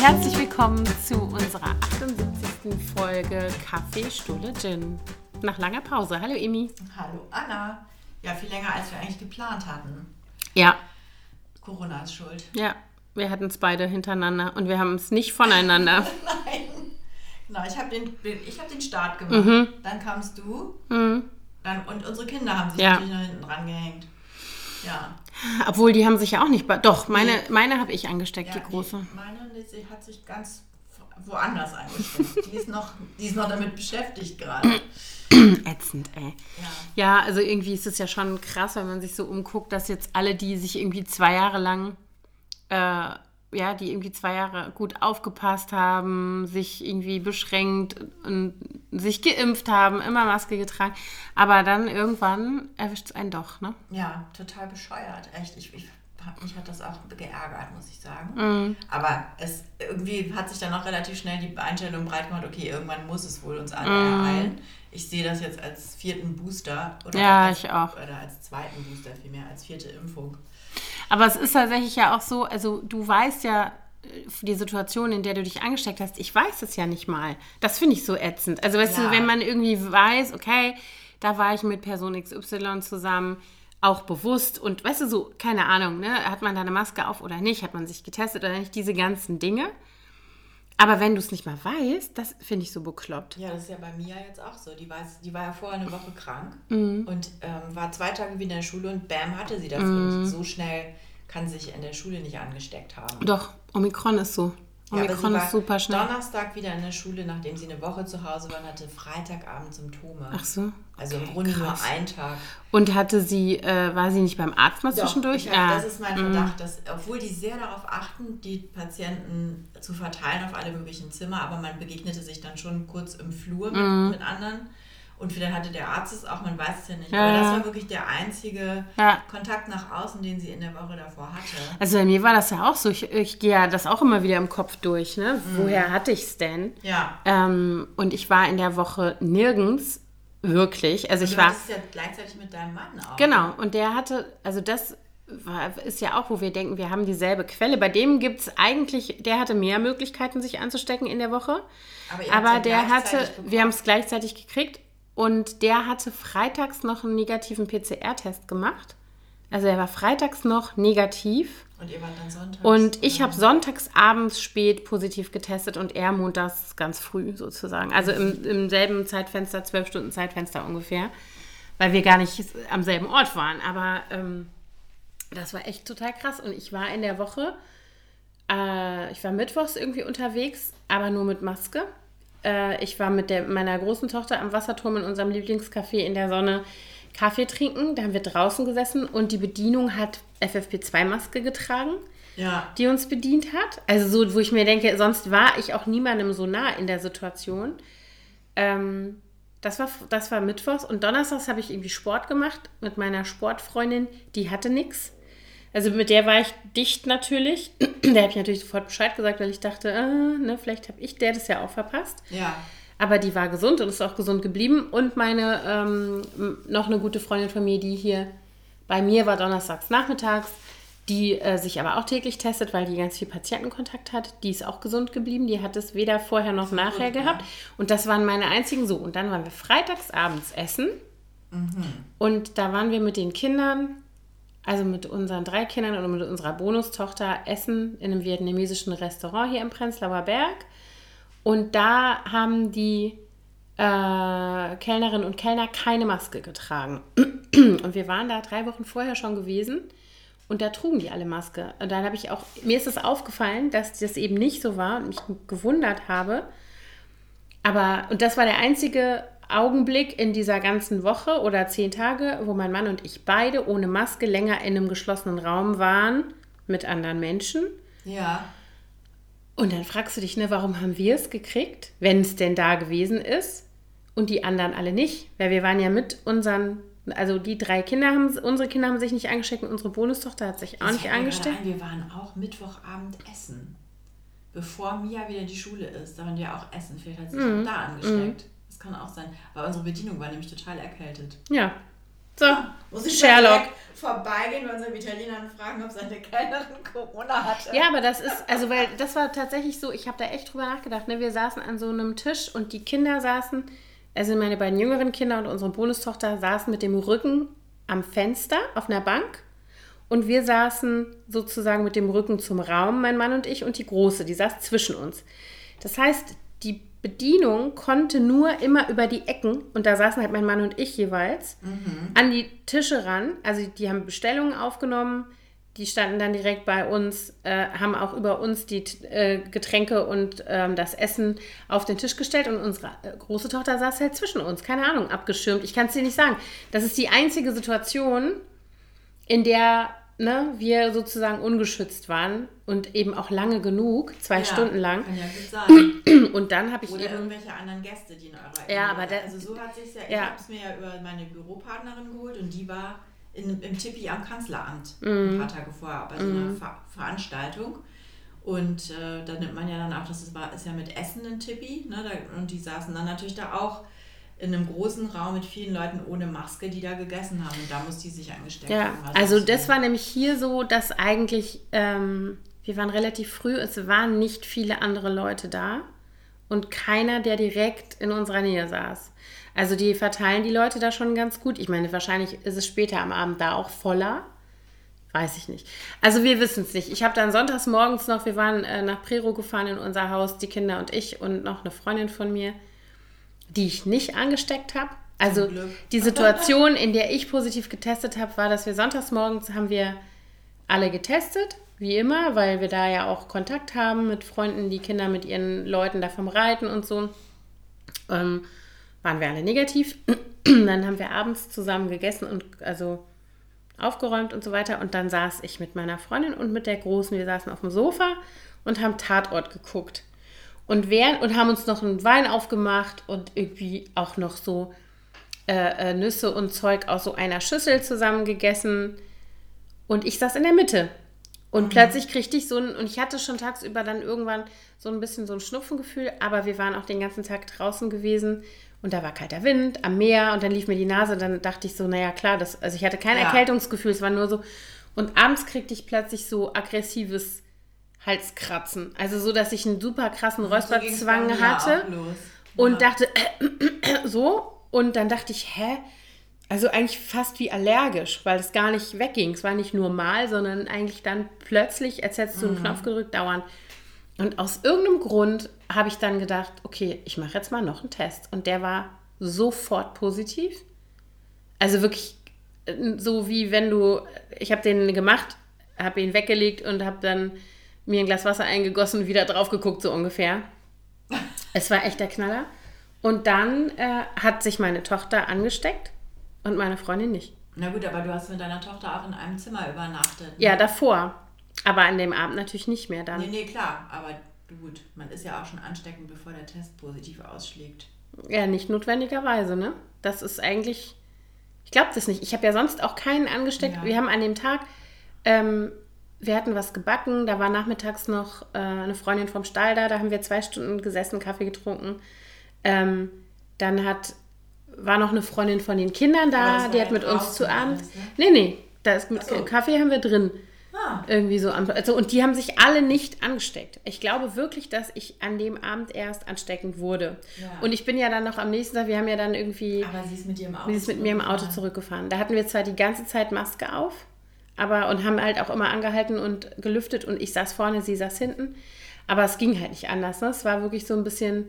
Herzlich willkommen zu unserer 78. Folge Kaffee, Stulle, Gin. Nach langer Pause. Hallo Emi. Hallo Anna. Ja, viel länger als wir eigentlich geplant hatten. Ja, Corona ist schuld. ja, wir hatten es beide hintereinander und wir haben es nicht voneinander. Nein. Genau, ich habe den, ich hab den Start gemacht. Mhm. Dann kamst du. Mhm. Dann, und unsere Kinder haben sich Ja. natürlich noch hinten dran gehängt. Ja. Obwohl, die haben sich ja auch nicht... Doch, meine, meine habe ich angesteckt, ja die große. Die, meine sie hat sich ganz woanders angesteckt. die, ist noch, die ist noch damit beschäftigt gerade. Ätzend, ey. Ja. Ja, also irgendwie ist es ja schon krass, wenn man sich so umguckt, dass jetzt alle, die sich irgendwie zwei Jahre lang, äh, ja, die irgendwie zwei Jahre gut aufgepasst haben, sich irgendwie beschränkt und sich geimpft haben, immer Maske getragen, aber dann irgendwann erwischt es einen doch, ne? ja, total bescheuert. Echt, ich, ich mich hat das auch geärgert, muss ich sagen. Mhm. Aber es irgendwie hat sich dann auch relativ schnell die Einstellung breit gemacht, okay, irgendwann muss es wohl uns alle Mhm. ereilen. Ich sehe das jetzt als vierten Booster oder Ja, als, ich auch. Oder als zweiten Booster vielmehr, als vierte Impfung. Aber es ist tatsächlich ja auch so, also du weißt ja äh, die Situation, in der du dich angesteckt hast, ich weiß es ja nicht mal. Das finde ich so ätzend. Also weißt du, Ja. wenn man irgendwie weiß, okay, da war ich mit Person XY zusammen, auch bewusst und weißt du, so, keine Ahnung, ne, hat man da eine Maske auf oder nicht, hat man sich getestet oder nicht, diese ganzen Dinge. Aber wenn du es nicht mal weißt, das finde ich so bekloppt. Ja, das ist ja bei Mia jetzt auch so. Die, weiß, die war ja vorher eine Woche krank Mhm. und ähm, war zwei Tage wieder in der Schule und bam, hatte sie das. Mhm. Und so schnell kann sie sich in der Schule nicht angesteckt haben. Doch, Omikron ist so. Ja, Omikron war ist super schnell. Donnerstag wieder in der Schule, nachdem sie eine Woche zu Hause war und hatte Freitagabend Symptome. Ach so. Also im Grunde nur krass. ein Tag. Und hatte sie, äh, war sie nicht beim Arzt mal Doch, zwischendurch? Ich hab, Ja. Das ist mein Verdacht, dass, obwohl die sehr darauf achten, die Patienten zu verteilen auf alle möglichen Zimmer, aber man begegnete sich dann schon kurz im Flur mit, Mhm. mit anderen. Und vielleicht hatte der Arzt es auch, man weiß es ja nicht. Ja, aber das war wirklich der einzige Ja. Kontakt nach außen, den sie in der Woche davor hatte. Also bei mir war das ja auch so. Ich, ich gehe ja das auch immer wieder im Kopf durch. Ne? Woher hatte ich es denn? Ja. Ähm, und ich war in der Woche nirgends wirklich. Also ich du war. hattest es ja gleichzeitig mit deinem Mann auch. Genau. Und der hatte, also das war, ist ja auch, wo wir denken, wir haben dieselbe Quelle. Bei dem gibt es eigentlich, der hatte mehr Möglichkeiten, sich anzustecken in der Woche. Aber, Aber ja der hatte, bekommen. wir haben es gleichzeitig gekriegt und der hatte freitags noch einen negativen PCR-Test gemacht. Also er war freitags noch negativ. Und ihr wart dann Sonntag. Und ich habe sonntags abends spät positiv getestet und er montags ganz früh sozusagen. Also im, im selben Zeitfenster, zwölf Stunden Zeitfenster ungefähr, weil wir gar nicht am selben Ort waren. Aber ähm, das war echt total krass. Und ich war in der Woche, äh, ich war mittwochs irgendwie unterwegs, aber nur mit Maske. Äh, ich war mit der, meiner großen Tochter am Wasserturm in unserem Lieblingscafé in der Sonne Kaffee trinken. Da haben wir draußen gesessen und die Bedienung hat FFP2-Maske getragen Ja. die uns bedient hat. Also so, wo ich mir denke, sonst war ich auch niemandem so nah in der Situation. Ähm, das, war, das war Mittwochs und Donnerstags habe ich irgendwie Sport gemacht mit meiner Sportfreundin, die hatte nichts. Also mit der war ich dicht natürlich. der habe ich natürlich sofort Bescheid gesagt, weil ich dachte, äh, ne, vielleicht habe ich der das ja auch verpasst. Ja. Aber die war gesund und ist auch gesund geblieben. Und meine, ähm, noch eine gute Freundin von mir, die hier bei mir war donnerstags nachmittags, die äh, sich aber auch täglich testet, weil die ganz viel Patientenkontakt hat. Die ist auch gesund geblieben. Die hat es weder vorher noch nachher gut, ja. gehabt. Und das waren meine einzigen so. Und dann waren wir freitags abends essen. Und da waren wir mit den Kindern, also mit unseren drei Kindern und mit unserer Bonustochter essen in einem vietnamesischen Restaurant hier im Prenzlauer Berg. Und da haben die äh, Kellnerinnen und Kellner keine Maske getragen. Und wir waren da drei Wochen vorher schon gewesen und da trugen die alle Maske. Und dann habe ich auch, mir ist es aufgefallen, dass das eben nicht so war und mich gewundert habe. Aber, und das war der einzige Augenblick in dieser ganzen Woche oder zehn Tage, wo mein Mann und ich beide ohne Maske länger in einem geschlossenen Raum waren mit anderen Menschen. Ja. Und dann fragst du dich, ne, warum haben wir es gekriegt, wenn es denn da gewesen ist und die anderen alle nicht? Weil wir waren ja mit unseren, also die drei Kinder haben, unsere Kinder haben sich nicht angesteckt und unsere Bonustochter hat sich auch Das nicht angesteckt. Ein, wir waren auch Mittwochabend essen. Bevor Mia wieder in die Schule ist, da waren wir auch essen. Vielleicht hat sie sich Mhm. auch da angesteckt. Das kann auch sein. Aber unsere Bedienung war nämlich total erkältet. Ja, So, Muss ich Sherlock. vorbeigehen bei unseren Italienern fragen, ob seine Kellnerin Corona hatte. Ja, aber das ist, also weil das war tatsächlich so, ich habe da echt drüber nachgedacht. Ne? Wir saßen an so einem Tisch und die Kinder saßen, also meine beiden jüngeren Kinder und unsere Bonustochter saßen mit dem Rücken am Fenster auf einer Bank. Und wir saßen sozusagen mit dem Rücken zum Raum, mein Mann und ich, und die Große, die saß zwischen uns. Das heißt, Bedienung konnte nur immer über die Ecken, und da saßen halt mein Mann und ich jeweils, an die Tische ran. Also die haben Bestellungen aufgenommen, die standen dann direkt bei uns, äh, haben auch über uns die äh, Getränke und ähm, das Essen auf den Tisch gestellt und unsere äh, große Tochter saß halt zwischen uns, keine Ahnung, abgeschirmt. Ich kann es dir nicht sagen. Das ist die einzige Situation, in der ne, wir sozusagen ungeschützt waren und eben auch lange genug, zwei Ja, Stunden lang. Kann ja gut sein. Und dann habe ich Oder eben irgendwelche anderen Gäste, die in eurer Ja, aber der- Also so hat sich ja, ich Ja. habe es mir ja über meine Büropartnerin geholt und die war in, im Tippi am Kanzleramt Mhm. ein paar Tage vorher bei so einer Ver Veranstaltung. Und äh, da nimmt man ja dann auch, das ist, war, ist ja mit Essen ein Tippi, ne? Da, und die saßen dann natürlich da auch in einem großen Raum mit vielen Leuten ohne Maske, die da gegessen haben. Und da muss die sich angesteckt Ja, haben. also es- das war nämlich hier so, dass eigentlich, ähm, wir waren relativ früh, es waren nicht viele andere Leute da und keiner, der direkt in unserer Nähe saß. Also die verteilen die Leute da schon ganz gut. Ich meine, wahrscheinlich ist es später am Abend da auch voller. Weiß ich nicht. Also wir wissen es nicht. Ich habe dann sonntags morgens noch, wir waren äh, nach Prero gefahren in unser Haus, die Kinder und ich und noch eine Freundin von mir, die ich nicht angesteckt habe. Also die Situation, in der ich positiv getestet habe, war, dass wir sonntags morgens haben wir alle getestet, wie immer, weil wir da ja auch Kontakt haben mit Freunden, die Kinder mit ihren Leuten da vom Reiten und so. Ähm, waren wir alle negativ. dann haben wir abends zusammen gegessen und also aufgeräumt und so weiter. Und dann saß ich mit meiner Freundin und mit der Großen, wir saßen auf dem Sofa und haben Tatort geguckt. Und, während, und haben uns noch einen Wein aufgemacht und irgendwie auch noch so äh, äh, Nüsse und Zeug aus so einer Schüssel zusammen gegessen. Und ich saß in der Mitte. Und plötzlich kriegte ich so ein, und ich hatte schon tagsüber dann irgendwann so ein bisschen so ein Schnupfengefühl, aber wir waren auch den ganzen Tag draußen gewesen und da war kalter Wind am Meer und dann lief mir die Nase, dann dachte ich so, naja klar, das, also ich hatte kein Ja. Erkältungsgefühl, es war nur so, und abends kriegte ich plötzlich so aggressives Halskratzen. Also so, dass ich einen super krassen So Räusperzwang mir hatte und Ja. dachte, so, und dann dachte ich, hä? Also eigentlich fast wie allergisch, weil es gar nicht wegging. Es war nicht nur mal, sondern eigentlich dann plötzlich, als hättest du einen Knopf gedrückt, dauernd. Und aus irgendeinem Grund habe ich dann gedacht, okay, ich mache jetzt mal noch einen Test. Und der war sofort positiv. Also wirklich äh, so wie wenn du, ich habe den gemacht, habe ihn weggelegt und habe dann mir ein Glas Wasser eingegossen und wieder drauf geguckt, so ungefähr. Es war echt der Knaller. Und dann äh, hat sich meine Tochter angesteckt und meine Freundin nicht. Na gut, aber du hast mit deiner Tochter auch in einem Zimmer übernachtet. ne? Ja, davor. Aber an dem Abend natürlich nicht mehr dann. Nee, nee, klar. Aber gut, man ist ja auch schon ansteckend, bevor der Test positiv ausschlägt. Ja, nicht notwendigerweise, ne? Das ist eigentlich. Ich glaube das nicht. Ich habe ja sonst auch keinen angesteckt. Ja. Wir haben an dem Tag, ähm, wir hatten was gebacken. Da war nachmittags noch äh, eine Freundin vom Stall da. Da haben wir zwei Stunden gesessen, Kaffee getrunken. Ähm, dann hat, war noch eine Freundin von den Kindern da. war Die hat mit uns zu Abend. alles, ne? Nee, nee. Da ist mit so. Kaffee haben wir drin. Ah, Irgendwie so. Also, und die haben sich alle nicht angesteckt. Ich glaube wirklich, dass ich an dem Abend erst ansteckend wurde. Ja. Und ich bin ja dann noch am nächsten Tag, wir haben ja dann irgendwie, aber sie ist mit im Auto. sie ist mit mir im Auto zurückgefahren. Da hatten wir zwar die ganze Zeit Maske auf, aber und haben halt auch immer angehalten und gelüftet und ich saß vorne, sie saß hinten. Aber es ging halt nicht anders. Ne? Es war wirklich so ein bisschen,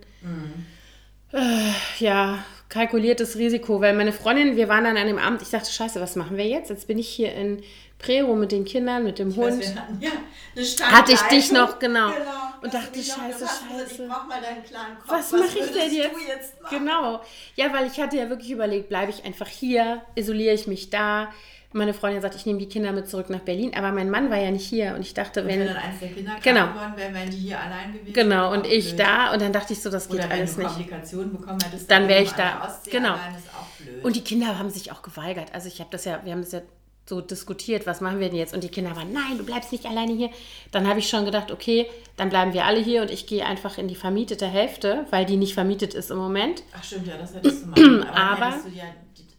äh, ja, kalkuliertes Risiko, weil meine Freundin, wir waren dann an dem Abend, ich dachte, scheiße, was machen wir jetzt? Jetzt bin ich hier in Prero mit den Kindern, mit dem Ich weiß, Hund. wir hatten ja Hatte ich dich noch, genau. genau. Und Da dachte, scheiße, gesagt, scheiße. Ich brauch mal deinen klaren Kopf. was mache ich denn jetzt? jetzt? Genau. Ja, weil ich hatte ja wirklich überlegt, bleibe ich einfach hier, isoliere ich mich da. Meine Freundin sagt, ich nehme die Kinder mit zurück nach Berlin, aber mein Mann war ja nicht hier und ich dachte, wenn wenn dann eins der Kinder Genau. geworden wäre, wären die hier allein gewesen. genau und ich blöd. da und dann dachte ich so, das geht Oder wenn alles nicht. Komplikationen bekommen hättest, Dann wär ich oben an da. Ostsee Genau. Und die Kinder haben sich auch geweigert. Also ich habe das ja, wir haben das ja so diskutiert, was machen wir denn jetzt? Und die Kinder waren, nein, du bleibst nicht alleine hier. Dann habe ich schon gedacht, okay, dann bleiben wir alle hier und ich gehe einfach in die vermietete Hälfte, weil die nicht vermietet ist im Moment. Ach stimmt, ja, das hättest du machen. Aber, Aber-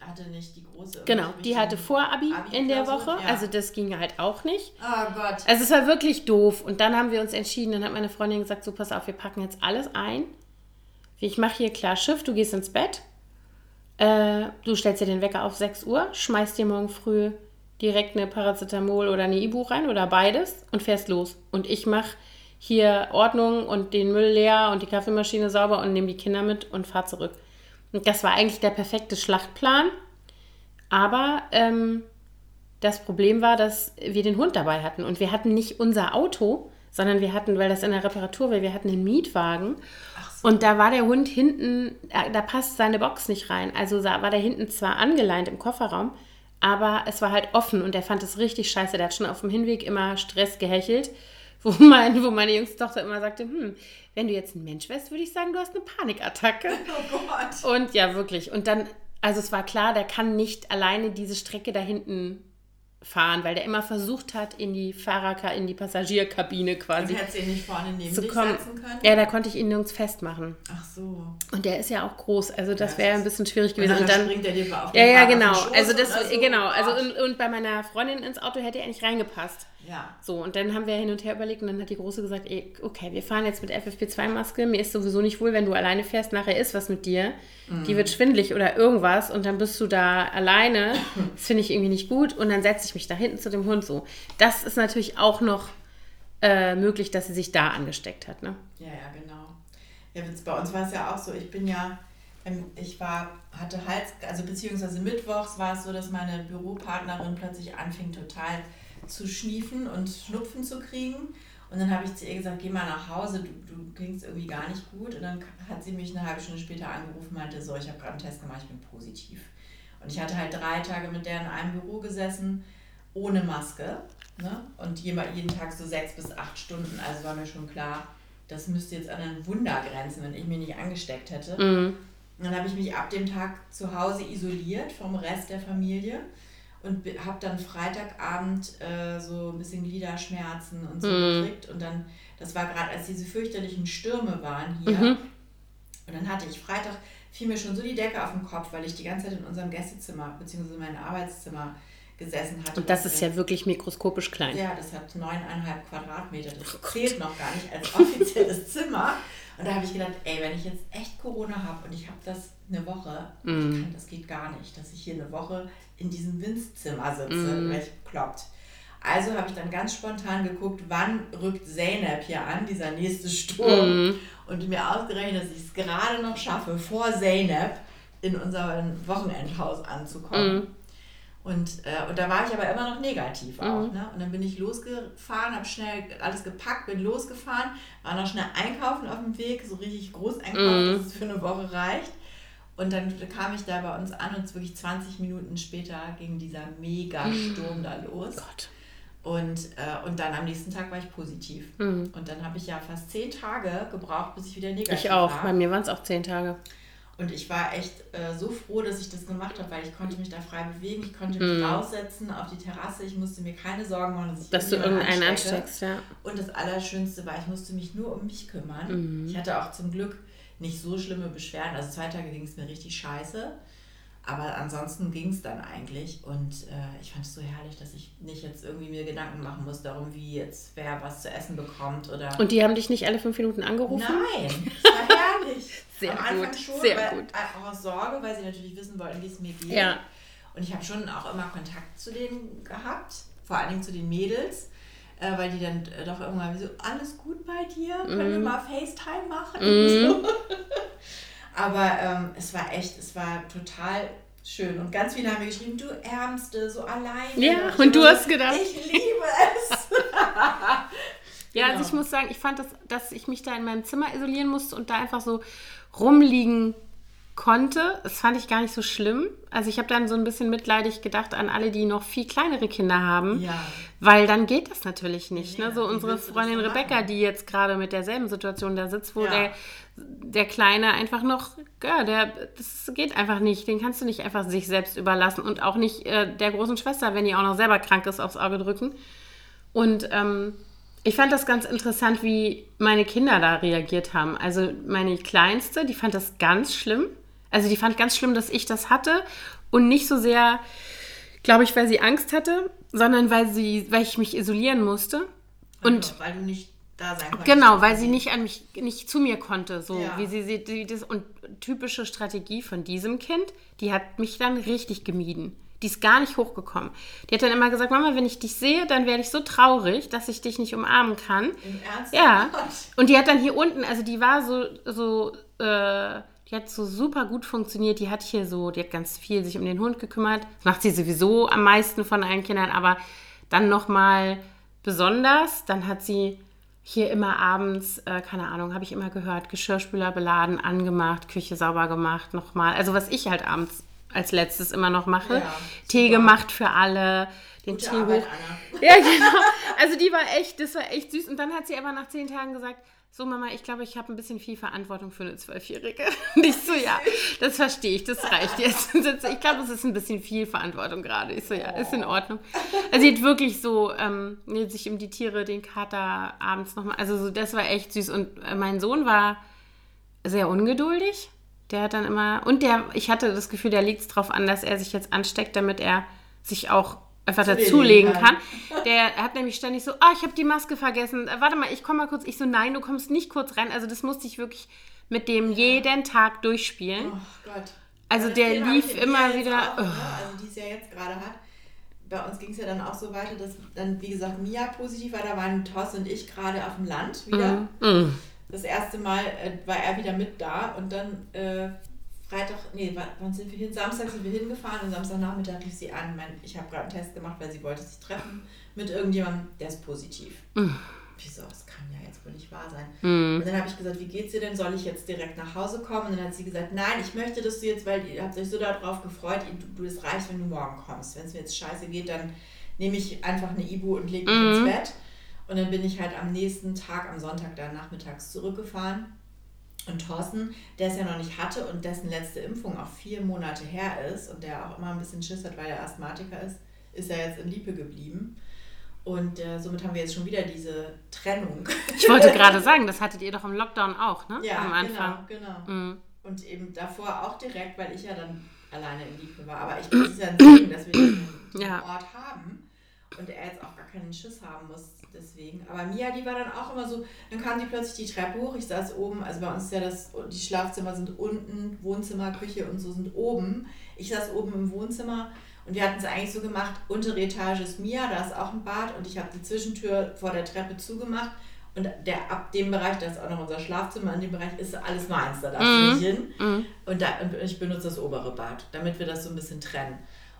hatte nicht die große. Genau, die hatte Vor-Abi in der Woche. Ja. Also das ging halt auch nicht. Oh Gott. Also es war wirklich doof. Und dann haben wir uns entschieden, dann hat meine Freundin gesagt, so pass auf, wir packen jetzt alles ein. Ich mache hier klar Schiff, du gehst ins Bett. Äh, du stellst dir den Wecker auf 6 Uhr, schmeißt dir morgen früh direkt eine Paracetamol oder eine Ibu rein oder beides und fährst los. Und ich mache hier Ordnung und den Müll leer und die Kaffeemaschine sauber und nehme die Kinder mit und fahre zurück. Und das war eigentlich der perfekte Schlachtplan. Aber ähm, das Problem war, dass wir den Hund dabei hatten. Und wir hatten nicht unser Auto, sondern wir hatten, weil das in der Reparatur war, wir hatten einen Mietwagen. So. Und da war der Hund hinten, da passt seine Box nicht rein. Also war der hinten zwar angeleint im Kofferraum, aber es war halt offen und er fand es richtig scheiße. Der hat schon auf dem Hinweg immer Stress gehechelt, wo, mein, wo meine jüngste Tochter immer sagte, hm, wenn du jetzt ein Mensch wärst, würde ich sagen, du hast eine Panikattacke. Oh Gott. Und ja, wirklich. Und dann, also es war klar, der kann nicht alleine diese Strecke da hinten fahren, weil der immer versucht hat, in die Fahrer, in die Passagierkabine quasi. Und hättest du ihn nicht vorne neben zu kommen. setzen können? Ja, da konnte ich ihn nirgends festmachen. Ach so. Und der ist ja auch groß, also das ja, wäre ein bisschen schwierig gewesen. Und dann, und dann springt er dir auf den Ja, ja, genau. Also das, so. genau. Also und, und, bei meiner Freundin ins Auto hätte er nicht reingepasst. Ja. So, und dann haben wir hin und her überlegt und dann hat die Große gesagt, ey, okay, wir fahren jetzt mit FFP2-Maske, mir ist sowieso nicht wohl, wenn du alleine fährst, nachher ist was mit dir, mhm. die wird schwindlig oder irgendwas und dann bist du da alleine, das finde ich irgendwie nicht gut und dann setze ich mich da hinten zu dem Hund so. Das ist natürlich auch noch äh, möglich, dass sie sich da angesteckt hat, ne? Ja, ja, genau. Ja, bei uns war es ja auch so, ich bin ja, ähm, ich war, hatte Hals, also beziehungsweise mittwochs war es so, dass meine Büropartnerin plötzlich anfing total zu schniefen und Schnupfen zu kriegen. Und dann habe ich zu ihr gesagt, geh mal nach Hause, du, du klingst irgendwie gar nicht gut. Und dann hat sie mich eine halbe Stunde später angerufen und meinte, so, ich habe gerade einen Test gemacht, ich bin positiv. Und ich hatte halt drei Tage mit der in einem Büro gesessen, ohne Maske. Ne? Und jeden Tag so sechs bis acht Stunden. Also war mir schon klar, das müsste jetzt an ein Wunder grenzen, wenn ich mich nicht angesteckt hätte. Mhm. Dann habe ich mich ab dem Tag zu Hause isoliert vom Rest der Familie und habe dann Freitagabend äh, so ein bisschen Gliederschmerzen und so mhm. gekriegt. Und dann, das war gerade, als diese fürchterlichen Stürme waren hier. Mhm. Und dann hatte ich Freitag, fiel mir schon so die Decke auf den Kopf, weil ich die ganze Zeit in unserem Gästezimmer bzw. meinem Arbeitszimmer gesessen hatte. Und das ist ja wirklich mikroskopisch klein. Ja, das hat neuneinhalb Quadratmeter. Das oh zählt noch gar nicht als offizielles Zimmer. Und da habe ich gedacht, ey, wenn ich jetzt echt Corona habe und ich habe das eine Woche, mm. kann, das geht gar nicht, dass ich hier eine Woche in diesem Winzzimmer sitze, mm. wäre ich bekloppt. Also habe ich dann ganz spontan geguckt, wann rückt Zeynep hier an, dieser nächste Sturm. Mm. Und mir ausgerechnet, dass ich es gerade noch schaffe, vor Zeynep in unser Wochenendhaus anzukommen. Und, äh, und da war ich aber immer noch negativ auch. Mhm. Ne? Und dann bin ich losgefahren, habe schnell alles gepackt, bin losgefahren, war noch schnell einkaufen auf dem Weg, so richtig groß einkaufen, mhm. dass es für eine Woche reicht. Und dann kam ich da bei uns an und wirklich 20 Minuten später ging dieser Mega-Sturm mhm. da los. Gott. Und, äh, und dann am nächsten Tag war ich positiv. Mhm. Und dann habe ich ja fast zehn Tage gebraucht, bis ich wieder negativ war. Ich auch, war. bei mir waren es auch zehn Tage. Und ich war echt äh, so froh, dass ich das gemacht habe, weil ich konnte mich da frei bewegen, ich konnte mich mm. raussetzen auf die Terrasse, ich musste mir keine Sorgen machen, dass ich dass du irgendeinen ansteckst. Ja. Und das Allerschönste war, ich musste mich nur um mich kümmern. Mm. Ich hatte auch zum Glück nicht so schlimme Beschwerden. Also zwei Tage ging es mir richtig scheiße. Aber ansonsten ging es dann eigentlich und äh, ich fand es so herrlich, dass ich nicht jetzt irgendwie mir Gedanken machen muss darum, wie jetzt wer was zu essen bekommt oder. Und die haben dich nicht alle fünf Minuten angerufen? Nein, das war herrlich. Sehr Am Anfang gut, schon, sehr weil, gut. auch aus Sorge, weil sie natürlich wissen wollten, wie es mir geht. Ja. Und ich habe schon auch immer Kontakt zu denen gehabt, vor allen Dingen zu den Mädels, äh, weil die dann doch irgendwann so, alles gut bei dir? Können mm. wir mhm. mal FaceTime machen? Mm. So. Aber ähm, es war echt, es war total schön. Und ganz viele haben mir geschrieben, du Ärmste, so allein. Ja, und, und du hast gedacht. Ich liebe es. ja, genau. also ich muss sagen, ich fand, das, dass ich mich da in meinem Zimmer isolieren musste und da einfach so rumliegen konnte. Das fand ich gar nicht so schlimm. Also ich habe dann so ein bisschen mitleidig gedacht an alle, die noch viel kleinere Kinder haben. Ja. Weil dann geht das natürlich nicht. Ja, ne? So unsere Freundin Rebecca, die jetzt gerade mit derselben Situation da sitzt, wo ja. der, der Kleine einfach noch, ja, der, das geht einfach nicht. Den kannst du nicht einfach sich selbst überlassen und auch nicht äh, der großen Schwester, wenn die auch noch selber krank ist, aufs Auge drücken. Und ähm, ich fand das ganz interessant, wie meine Kinder da reagiert haben. Also meine Kleinste, die fand das ganz schlimm also die fand ganz schlimm, dass ich das hatte. Und nicht so sehr, glaube ich, weil sie Angst hatte, sondern weil, sie, weil ich mich isolieren musste. Und also, weil du nicht da sein konntest. Genau, weil sie nicht an mich, nicht zu mir konnte, so ja. wie sie. Wie das, und typische Strategie von diesem Kind, die hat mich dann richtig gemieden. Die ist gar nicht hochgekommen. Die hat dann immer gesagt, Mama, wenn ich dich sehe, dann werde ich so traurig, dass ich dich nicht umarmen kann. Im Ernst? Ja. Und die hat dann hier unten, also die war so, so, äh, die hat so super gut funktioniert. Die hat hier so, die hat ganz viel sich um den Hund gekümmert. Das macht sie sowieso am meisten von allen Kindern, aber dann nochmal besonders. Dann hat sie hier immer abends, äh, keine Ahnung, habe ich immer gehört, Geschirrspüler beladen, angemacht, Küche sauber gemacht, nochmal. Also was ich halt abends als letztes immer noch mache. Ja, Tee gemacht für alle, den Gute Tee Arbeit, hoch. Anna. Ja, genau. Also die war echt, das war echt süß. Und dann hat sie aber nach zehn Tagen gesagt, so Mama, ich glaube, ich habe ein bisschen viel Verantwortung für eine Zwölfjährige. Und ich so, ja, das verstehe ich, das reicht jetzt. Ich glaube, es ist ein bisschen viel Verantwortung gerade. Ich so, ja, ist in Ordnung. Also sie hat wirklich so ähm, sich um die Tiere, den Kater abends nochmal, also so, das war echt süß. Und äh, mein Sohn war sehr ungeduldig. Der hat dann immer, und der, ich hatte das Gefühl, der liegt es darauf an, dass er sich jetzt ansteckt, damit er sich auch einfach dazulegen kann. kann. Der hat nämlich ständig so, ah, ich habe die Maske vergessen. Äh, warte mal, ich komme mal kurz. Ich so, nein, du kommst nicht kurz rein. Also das musste ich wirklich mit dem jeden Tag durchspielen. Oh Gott. Also ja, der lief immer wieder. Auch, ne? Also die es ja jetzt gerade hat. Bei uns ging es ja dann auch so weiter, dass dann, wie gesagt, Mia positiv war. Da waren Thorsten und ich gerade auf dem Land wieder. Mm. Mm. Das erste Mal äh, war er wieder mit da und dann äh, Freitag, nee, wann sind wir hin? Samstag sind wir hingefahren und Samstagnachmittag rief sie an. Mein, ich habe gerade einen Test gemacht, weil sie wollte sich treffen mit irgendjemandem, der ist positiv. Mhm. Wieso? Das kann ja jetzt wohl nicht wahr sein. Mhm. Und dann habe ich gesagt, wie geht's dir denn? Soll ich jetzt direkt nach Hause kommen? Und dann hat sie gesagt, nein, ich möchte, dass du jetzt, weil ihr habt euch so darauf gefreut, du, du es reicht, wenn du morgen kommst. Wenn es mir jetzt scheiße geht, dann nehme ich einfach eine Ibu und lege mich mhm. ins Bett. Und dann bin ich halt am nächsten Tag, am Sonntag dann nachmittags zurückgefahren und Thorsten, der es ja noch nicht hatte und dessen letzte Impfung auch vier Monate her ist und der auch immer ein bisschen Schiss hat, weil er Asthmatiker ist, ist er jetzt in Liepe geblieben. Und äh, somit haben wir jetzt schon wieder diese Trennung. Ich wollte gerade sagen, das hattet ihr doch im Lockdown auch, ne? Ja, Am Anfang. genau, genau. Mhm. Und eben davor auch direkt, weil ich ja dann alleine in Liepe war. Aber ich bin es ja ein Segen, dass wir diesen ja. Ort haben und er jetzt auch gar keinen Schiss haben muss deswegen. Aber Mia, die war dann auch immer so, dann kam die plötzlich die Treppe hoch. Ich saß oben, also bei uns ist ja das, die Schlafzimmer sind unten, Wohnzimmer, Küche und so sind oben. Ich saß oben im Wohnzimmer und wir hatten es eigentlich so gemacht, untere Etage ist Mia, da ist auch ein Bad und ich habe die Zwischentür vor der Treppe zugemacht. Und der, ab dem Bereich, da ist auch noch unser Schlafzimmer, in dem Bereich ist alles meins, da darf ich mm. nicht hin. Mm. Und, da, und ich benutze das obere Bad, damit wir das so ein bisschen trennen.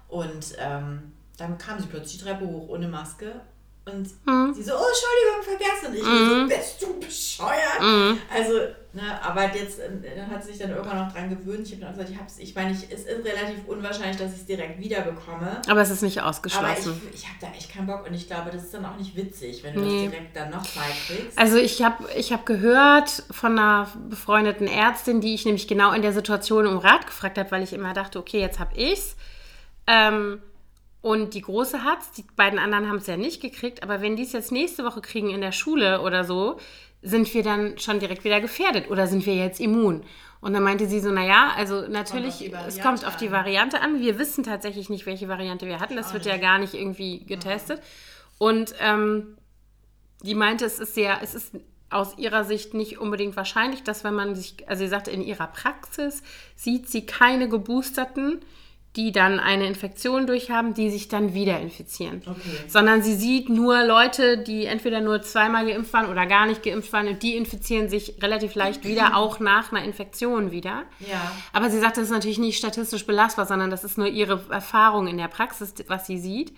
Und ähm, dann kam sie plötzlich die Treppe hoch ohne Maske und mhm. sie so, oh, Entschuldigung, vergessen. Und ich mhm. so, bist du bescheuert? Mhm. Also, ne, aber jetzt äh, hat sie sich dann irgendwann noch dran gewöhnt. Ich habe dann gesagt, ich hab's, ich meine, ich, es ist relativ unwahrscheinlich, dass ich es direkt wieder bekomme. Aber es ist nicht ausgeschlossen. Aber ich, ich habe da echt keinen Bock und ich glaube, das ist dann auch nicht witzig, wenn du nee. das direkt dann noch mal kriegst. Also ich habe ich hab gehört von einer befreundeten Ärztin, die ich nämlich genau in der Situation um Rat gefragt habe, weil ich immer dachte, okay, jetzt habe ich's. Ähm, und die Große hat es, die beiden anderen haben es ja nicht gekriegt, aber wenn die es jetzt nächste Woche kriegen in der Schule oder so, sind wir dann schon direkt wieder gefährdet oder sind wir jetzt immun? Und dann meinte sie so, naja, also natürlich, kommt es kommt auf die Variante an. Wir wissen tatsächlich nicht, welche Variante wir hatten. Das wird ja gar nicht irgendwie getestet. Und ähm, die meinte, es ist sehr, es ist aus ihrer Sicht nicht unbedingt wahrscheinlich, dass wenn man sich, also sie sagte, in ihrer Praxis sieht sie keine Geboosterten, die dann eine Infektion durchhaben, die sich dann wieder infizieren. Okay. Sondern sie sieht nur Leute, die entweder nur zweimal geimpft waren oder gar nicht geimpft waren und die infizieren sich relativ leicht wieder, auch nach einer Infektion wieder. Ja. Aber sie sagt, das ist natürlich nicht statistisch belastbar, sondern das ist nur ihre Erfahrung in der Praxis, was sie sieht.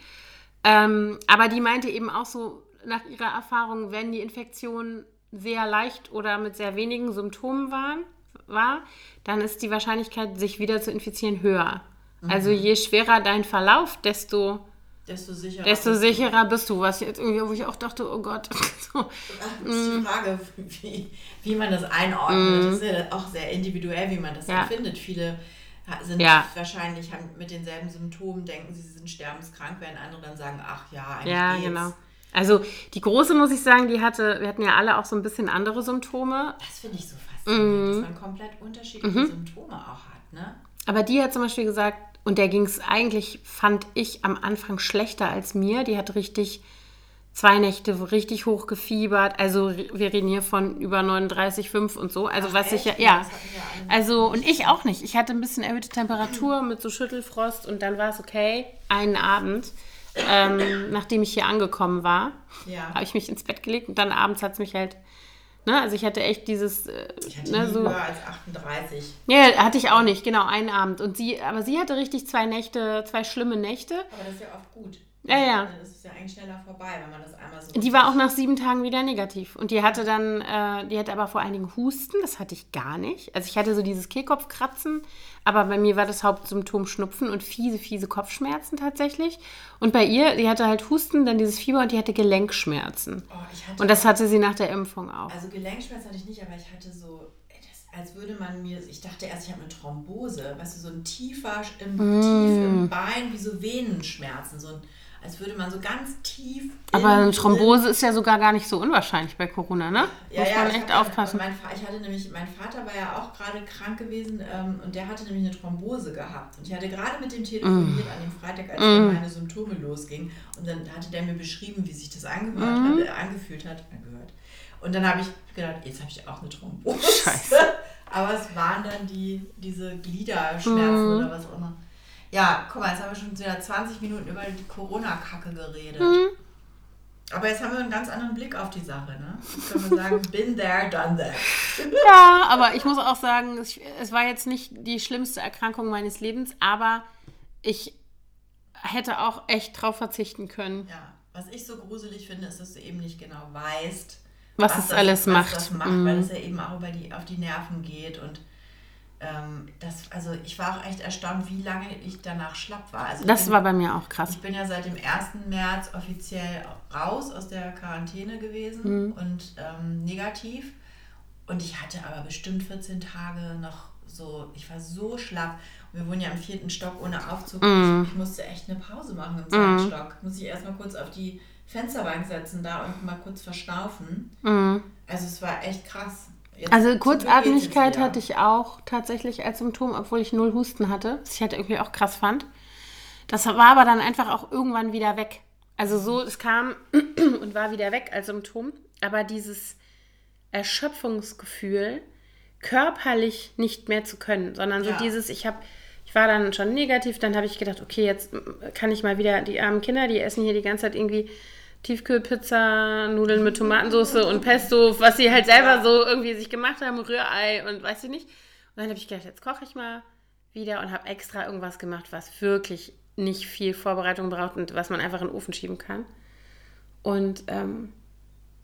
Ähm, aber die meinte eben auch so, nach ihrer Erfahrung, wenn die Infektion sehr leicht oder mit sehr wenigen Symptomen waren, war, dann ist die Wahrscheinlichkeit, sich wieder zu infizieren, höher. Also mhm. je schwerer dein Verlauf, desto, desto sicherer, desto bist, sicherer du. bist du. Was jetzt irgendwie, wo ich auch dachte, oh Gott. so. Das ist die mm. Frage, wie, wie man das einordnet. Mm. Das ist ja auch sehr individuell, wie man das ja. empfindet. Viele sind ja. wahrscheinlich haben mit denselben Symptomen, denken sie, sie sind sterbenskrank, während andere dann sagen, ach ja, eigentlich Ja, geht's. genau. Also die große, muss ich sagen, die hatte, wir hatten ja alle auch so ein bisschen andere Symptome. Das finde ich so faszinierend, mm. dass man komplett unterschiedliche mhm. Symptome auch hat, ne? Aber die hat zum Beispiel gesagt, und der ging es eigentlich, fand ich, am Anfang schlechter als mir. Die hat richtig zwei Nächte richtig hoch gefiebert. Also wir reden hier von über 39,5 und so. Also Ach, was echt? ich ja, ja. Also und ich auch nicht. Ich hatte ein bisschen erhöhte Temperatur mit so Schüttelfrost und dann war es okay. Einen Abend, ähm, nachdem ich hier angekommen war, ja. habe ich mich ins Bett gelegt und dann abends hat es mich halt Ne? Also ich hatte echt dieses. Äh, ich hatte ne, so, höher als 38. Ja, hatte ich auch nicht, genau, einen Abend. Und sie, aber sie hatte richtig zwei Nächte, zwei schlimme Nächte. Aber das ist ja oft gut. Ja, ja. Dann ist es ja eigentlich schneller vorbei, wenn man das einmal so. Die war auch nach sieben Tagen wieder negativ. Und die hatte dann, äh, die hatte aber vor allen Dingen Husten, das hatte ich gar nicht. Also ich hatte so dieses Kehlkopfkratzen, aber bei mir war das Hauptsymptom Schnupfen und fiese, fiese Kopfschmerzen tatsächlich. Und bei ihr, die hatte halt Husten, dann dieses Fieber und die hatte Gelenkschmerzen. Oh, hatte und das hatte sie nach der Impfung auch. Also Gelenkschmerzen hatte ich nicht, aber ich hatte so als würde man mir, ich dachte erst, ich habe eine Thrombose, weißt du, so ein tiefer, im, mm. tief im Bein, wie so Venenschmerzen, so ein als würde man so ganz tief. Aber eine Thrombose ist ja sogar gar nicht so unwahrscheinlich bei Corona, ne? Ja, Muss ja, man echt aufpassen. Mein, ich hatte nämlich, mein Vater war ja auch gerade krank gewesen ähm, und der hatte nämlich eine Thrombose gehabt. Und ich hatte gerade mit dem telefoniert mm. an dem Freitag, als mm. meine Symptome losgingen. Und dann hatte der mir beschrieben, wie sich das angehört mm. hat, äh, angefühlt hat. Angehört. Und dann habe ich gedacht, jetzt habe ich auch eine Thrombose. Scheiße. Aber es waren dann die, diese Gliederschmerzen mm. oder was auch immer. Ja, guck mal, jetzt haben wir schon wieder 20 Minuten über die Corona-Kacke geredet. Mhm. Aber jetzt haben wir einen ganz anderen Blick auf die Sache, ne? Jetzt können wir sagen, been there, done that. Ja, aber ich muss auch sagen, es, es war jetzt nicht die schlimmste Erkrankung meines Lebens, aber ich hätte auch echt drauf verzichten können. Ja, was ich so gruselig finde, ist, dass du eben nicht genau weißt, was, was es das, alles was macht. Das macht mhm. Weil es ja eben auch über die, auf die Nerven geht und ähm, das, also ich war auch echt erstaunt, wie lange ich danach schlapp war. Also das bin, war bei mir auch krass. Ich bin ja seit dem 1. März offiziell raus aus der Quarantäne gewesen mhm. und ähm, negativ. Und ich hatte aber bestimmt 14 Tage noch so, ich war so schlapp. Und wir wohnen ja im vierten Stock ohne Aufzug. Mhm. Ich, ich, musste echt eine Pause machen im zweiten mhm. Stock. Muss ich erstmal kurz auf die Fensterbank setzen da und mal kurz verschnaufen. Mhm. Also es war echt krass. Jetzt also Kurzatmigkeit hatte ich auch tatsächlich als Symptom, obwohl ich null Husten hatte, was ich halt irgendwie auch krass fand. Das war aber dann einfach auch irgendwann wieder weg. Also so, es kam und war wieder weg als Symptom. Aber dieses Erschöpfungsgefühl, körperlich nicht mehr zu können, sondern so ja. dieses, ich habe, ich war dann schon negativ, dann habe ich gedacht, okay, jetzt kann ich mal wieder, die armen Kinder, die essen hier die ganze Zeit irgendwie Tiefkühlpizza, Nudeln mit Tomatensauce und Pesto, was sie halt selber so irgendwie sich gemacht haben, Rührei und weiß ich nicht. Und dann habe ich gedacht, jetzt koche ich mal wieder und habe extra irgendwas gemacht, was wirklich nicht viel Vorbereitung braucht und was man einfach in den Ofen schieben kann. Und ähm,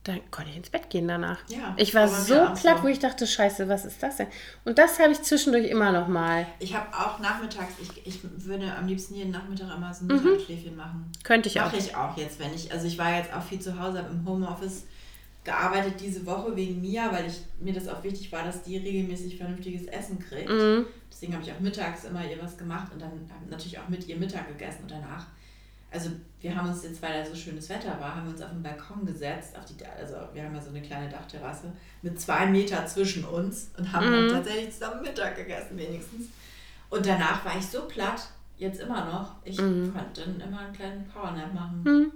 dann konnte ich ins Bett gehen danach. Ja, ich war so platt, so. wo ich dachte, scheiße, was ist das denn? Und das habe ich zwischendurch immer noch mal. Ich habe auch nachmittags, ich, ich würde am liebsten jeden Nachmittag immer so ein mhm. Mittagsschläfchen machen. Könnte ich Mach auch. Mache ich auch jetzt, wenn ich, also ich war jetzt auch viel zu Hause, habe im Homeoffice gearbeitet diese Woche wegen Mia, weil ich, mir das auch wichtig war, dass die regelmäßig vernünftiges Essen kriegt. Mhm. Deswegen habe ich auch mittags immer ihr was gemacht und dann natürlich auch mit ihr Mittag gegessen und danach also wir haben uns jetzt, weil da so schönes Wetter war, haben wir uns auf den Balkon gesetzt, auf die, also wir haben ja so eine kleine Dachterrasse mit zwei Meter zwischen uns und haben mhm. dann tatsächlich zusammen Mittag gegessen wenigstens. Und danach war ich so platt, jetzt immer noch, ich mhm. konnte dann immer einen kleinen Powernap machen. Mhm.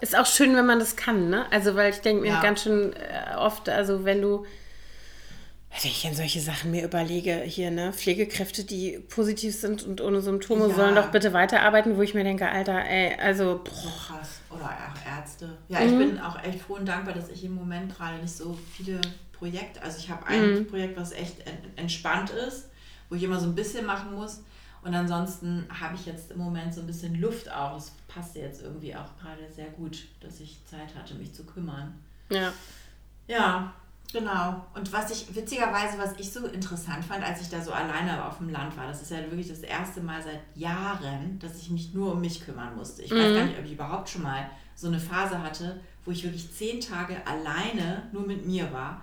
Ist auch schön, wenn man das kann, ne? Also weil ich denke mir ja. ganz schön äh, oft, also wenn du wenn ich an solche Sachen mir überlege, hier, ne, Pflegekräfte, die positiv sind und ohne Symptome, ja. sollen doch bitte weiterarbeiten, wo ich mir denke, Alter, ey, also. Boah. Krass. Oder auch Ärzte. Ja, mhm. ich bin auch echt froh und dankbar, dass ich im Moment gerade nicht so viele Projekte, also ich habe ein mhm. Projekt, was echt entspannt ist, wo ich immer so ein bisschen machen muss. Und ansonsten habe ich jetzt im Moment so ein bisschen Luft auch. Das passt jetzt irgendwie auch gerade sehr gut, dass ich Zeit hatte, mich zu kümmern. Ja. Ja, Genau. Und was ich, witzigerweise, was ich so interessant fand, als ich da so alleine auf dem Land war, das ist ja wirklich das erste Mal seit Jahren, dass ich mich nur um mich kümmern musste. Ich mhm. weiß gar nicht, ob ich überhaupt schon mal so eine Phase hatte, wo ich wirklich zehn Tage alleine nur mit mir war.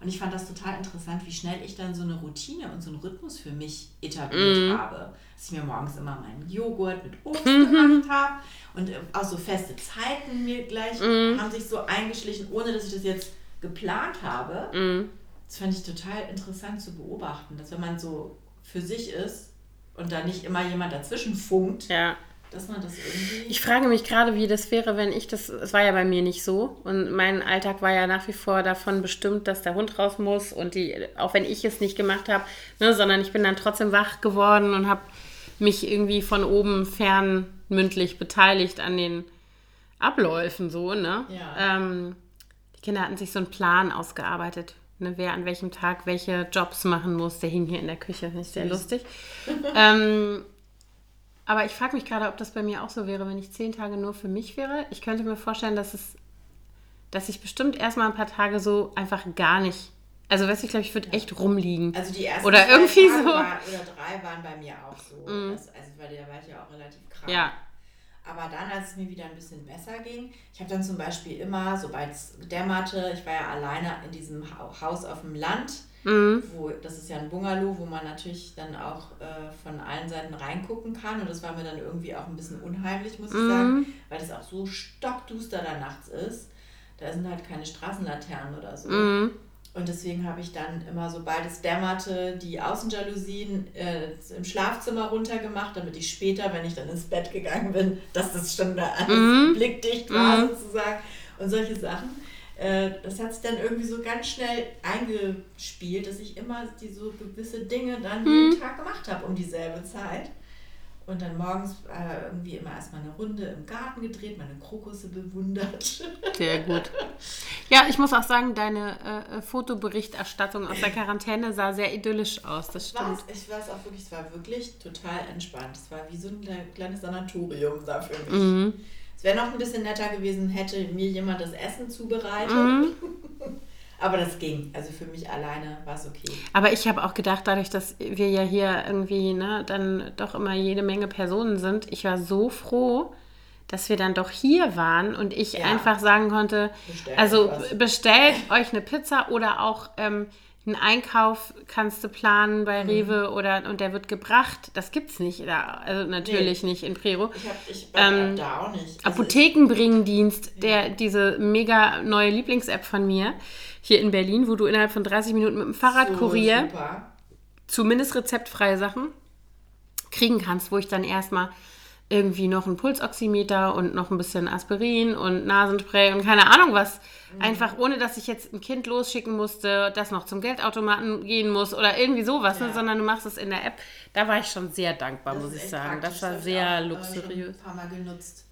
Und ich fand das total interessant, wie schnell ich dann so eine Routine und so einen Rhythmus für mich etabliert mhm. habe. Dass ich mir morgens immer meinen Joghurt mit Obst mhm. gemacht habe und auch so feste Zeiten mir gleich mhm. haben sich so eingeschlichen, ohne dass ich das jetzt geplant habe. Mhm. Das fand ich total interessant zu beobachten, dass wenn man so für sich ist, und da nicht immer jemand dazwischen funkt. Ja dass man das irgendwie. Ich frage mich gerade, wie das wäre, wenn ich das. Es war ja bei mir nicht so. Und mein Alltag war ja nach wie vor davon bestimmt, dass der Hund raus muss. Und die, auch wenn ich es nicht gemacht habe, ne, sondern ich bin dann trotzdem wach geworden und habe mich irgendwie von oben fern mündlich beteiligt an den Abläufen so, ne? Ja. Ähm, die Kinder hatten sich so einen Plan ausgearbeitet, ne, wer an welchem Tag welche Jobs machen muss. Der hing hier in der Küche, finde ich sehr lustig. ähm, aber ich frage mich gerade, ob das bei mir auch so wäre, wenn ich zehn Tage nur für mich wäre. Ich könnte mir vorstellen, dass es, dass ich bestimmt erstmal ein paar Tage so einfach gar nicht. Also weißt du, ich glaube, ich würde echt rumliegen. Also die ersten oder irgendwie Tage so. War, oder drei waren bei mir auch so. Mm. Das, also weil da war ich ja auch relativ krank. Ja. Aber dann, als es mir wieder ein bisschen besser ging, ich habe dann zum Beispiel immer, sobald es dämmerte, ich war ja alleine in diesem Haus auf dem Land, Mhm. Wo, das ist ja ein Bungalow, wo man natürlich dann auch äh, von allen Seiten reingucken kann. Und das war mir dann irgendwie auch ein bisschen unheimlich, muss ich mhm. sagen, weil es auch so stockduster da nachts ist. Da sind halt keine Straßenlaternen oder so. Mhm. Und deswegen habe ich dann immer, sobald es dämmerte, die Außenjalousien äh, im Schlafzimmer runtergemacht, damit ich später, wenn ich dann ins Bett gegangen bin, dass das schon da alles mhm. blickdicht war mhm. sozusagen und solche Sachen. Äh, das hat sich dann irgendwie so ganz schnell eingespielt, dass ich immer die so gewisse Dinge dann mhm. jeden Tag gemacht habe um dieselbe Zeit. Und dann morgens äh, irgendwie immer erstmal eine Runde im Garten gedreht, meine Krokusse bewundert. Sehr gut. Ja, ich muss auch sagen, deine äh, Fotoberichterstattung aus der Quarantäne sah sehr idyllisch aus. Das stimmt. Was? Ich weiß auch wirklich, es war wirklich total entspannt. Es war wie so ein kleines Sanatorium da für mich. Mhm. Es wäre noch ein bisschen netter gewesen, hätte mir jemand das Essen zubereitet. Mhm. Aber das ging. Also für mich alleine war es okay. Aber ich habe auch gedacht, dadurch, dass wir ja hier irgendwie ne, dann doch immer jede Menge Personen sind, ich war so froh, dass wir dann doch hier waren und ich ja. einfach sagen konnte, bestellt also bestellt euch eine Pizza oder auch ähm, einen Einkauf kannst du planen bei mhm. Rewe oder und der wird gebracht. Das gibt's nicht da, also natürlich nee. nicht in Prero. Ich, hab, ich ähm, da auch nicht. Also Apothekenbringdienst, der ja. diese mega neue Lieblings-App von mir hier in Berlin, wo du innerhalb von 30 Minuten mit dem Fahrradkurier so, zumindest rezeptfreie Sachen kriegen kannst, wo ich dann erstmal irgendwie noch ein Pulsoximeter und noch ein bisschen Aspirin und Nasenspray und keine Ahnung was. Mhm. Einfach ohne, dass ich jetzt ein Kind losschicken musste, das noch zum Geldautomaten gehen muss oder irgendwie sowas, ne, ja. ne, sondern du machst es in der App. Da war ich schon sehr dankbar, das muss ich sagen. Das war sehr auch, luxuriös. Äh, ein paar Mal genutzt.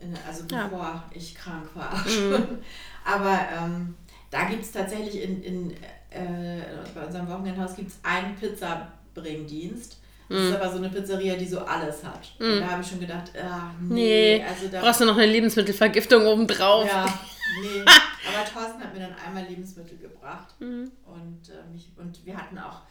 In, also bevor ja. ich krank war. Mhm. Aber ähm, da gibt es tatsächlich in, in äh, bei unserem Wochenendhaus gibt's einen Pizzabringdienst das ist mhm. aber so eine Pizzeria, die so alles hat. Mm. Und da habe ich schon gedacht, ah, nee. nee. Also da Brauchst du noch eine Lebensmittelvergiftung obendrauf? Ja, nee. Aber Thorsten hat mir dann einmal Lebensmittel gebracht. Mm. Und, äh, mich, und wir hatten auch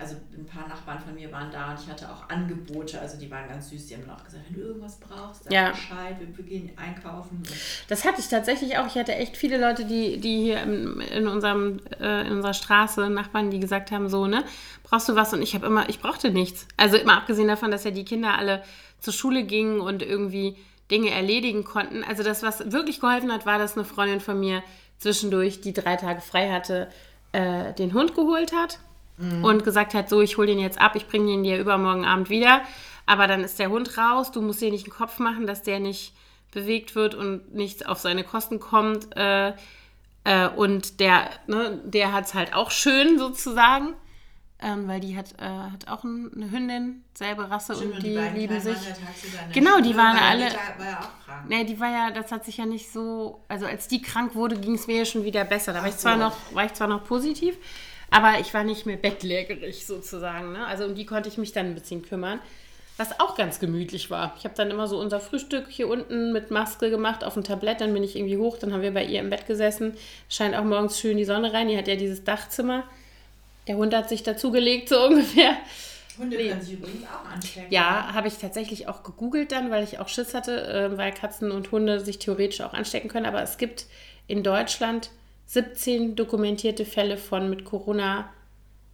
also ein paar Nachbarn von mir waren da und ich hatte auch Angebote, also die waren ganz süß, die haben auch gesagt, wenn du irgendwas brauchst, sag ja. Bescheid, wir, wir gehen einkaufen. Das hatte ich tatsächlich auch. Ich hatte echt viele Leute, die, die hier in, in, unserem, äh, in unserer Straße, Nachbarn, die gesagt haben, so, ne, brauchst du was? Und ich habe immer, ich brauchte nichts. Also immer abgesehen davon, dass ja die Kinder alle zur Schule gingen und irgendwie Dinge erledigen konnten. Also das, was wirklich geholfen hat, war, dass eine Freundin von mir zwischendurch, die drei Tage frei hatte, äh, den Hund geholt hat mhm. und gesagt hat, so, ich hole den jetzt ab, ich bringe den dir übermorgen Abend wieder. Aber dann ist der Hund raus, du musst dir nicht einen Kopf machen, dass der nicht bewegt wird und nichts auf seine Kosten kommt. Äh, äh, und der, ne, der hat es halt auch schön sozusagen. Ähm, weil die hat, äh, hat auch eine Hündin, selbe Rasse Stimmt, und die, die lieben sich. Genau, die waren alle. War ja auch krank. Nee, die war ja, das hat sich ja nicht so, also als die krank wurde, ging es mir ja schon wieder besser. Da war ich zwar noch, war ich zwar noch positiv, aber ich war nicht mehr bettlägerig sozusagen. Ne? Also um die konnte ich mich dann ein bisschen kümmern. Was auch ganz gemütlich war. Ich habe dann immer so unser Frühstück hier unten mit Maske gemacht auf dem Tablett. Dann bin ich irgendwie hoch, dann haben wir bei ihr im Bett gesessen. Scheint auch morgens schön die Sonne rein. Die hat ja dieses Dachzimmer. Der Hund hat sich dazugelegt, so ungefähr. Hunde können sich übrigens auch anstecken. Ja, habe ich tatsächlich auch gegoogelt dann, weil ich auch Schiss hatte, äh, weil Katzen und Hunde sich theoretisch auch anstecken können. Aber es gibt in Deutschland 17 dokumentierte Fälle von mit Corona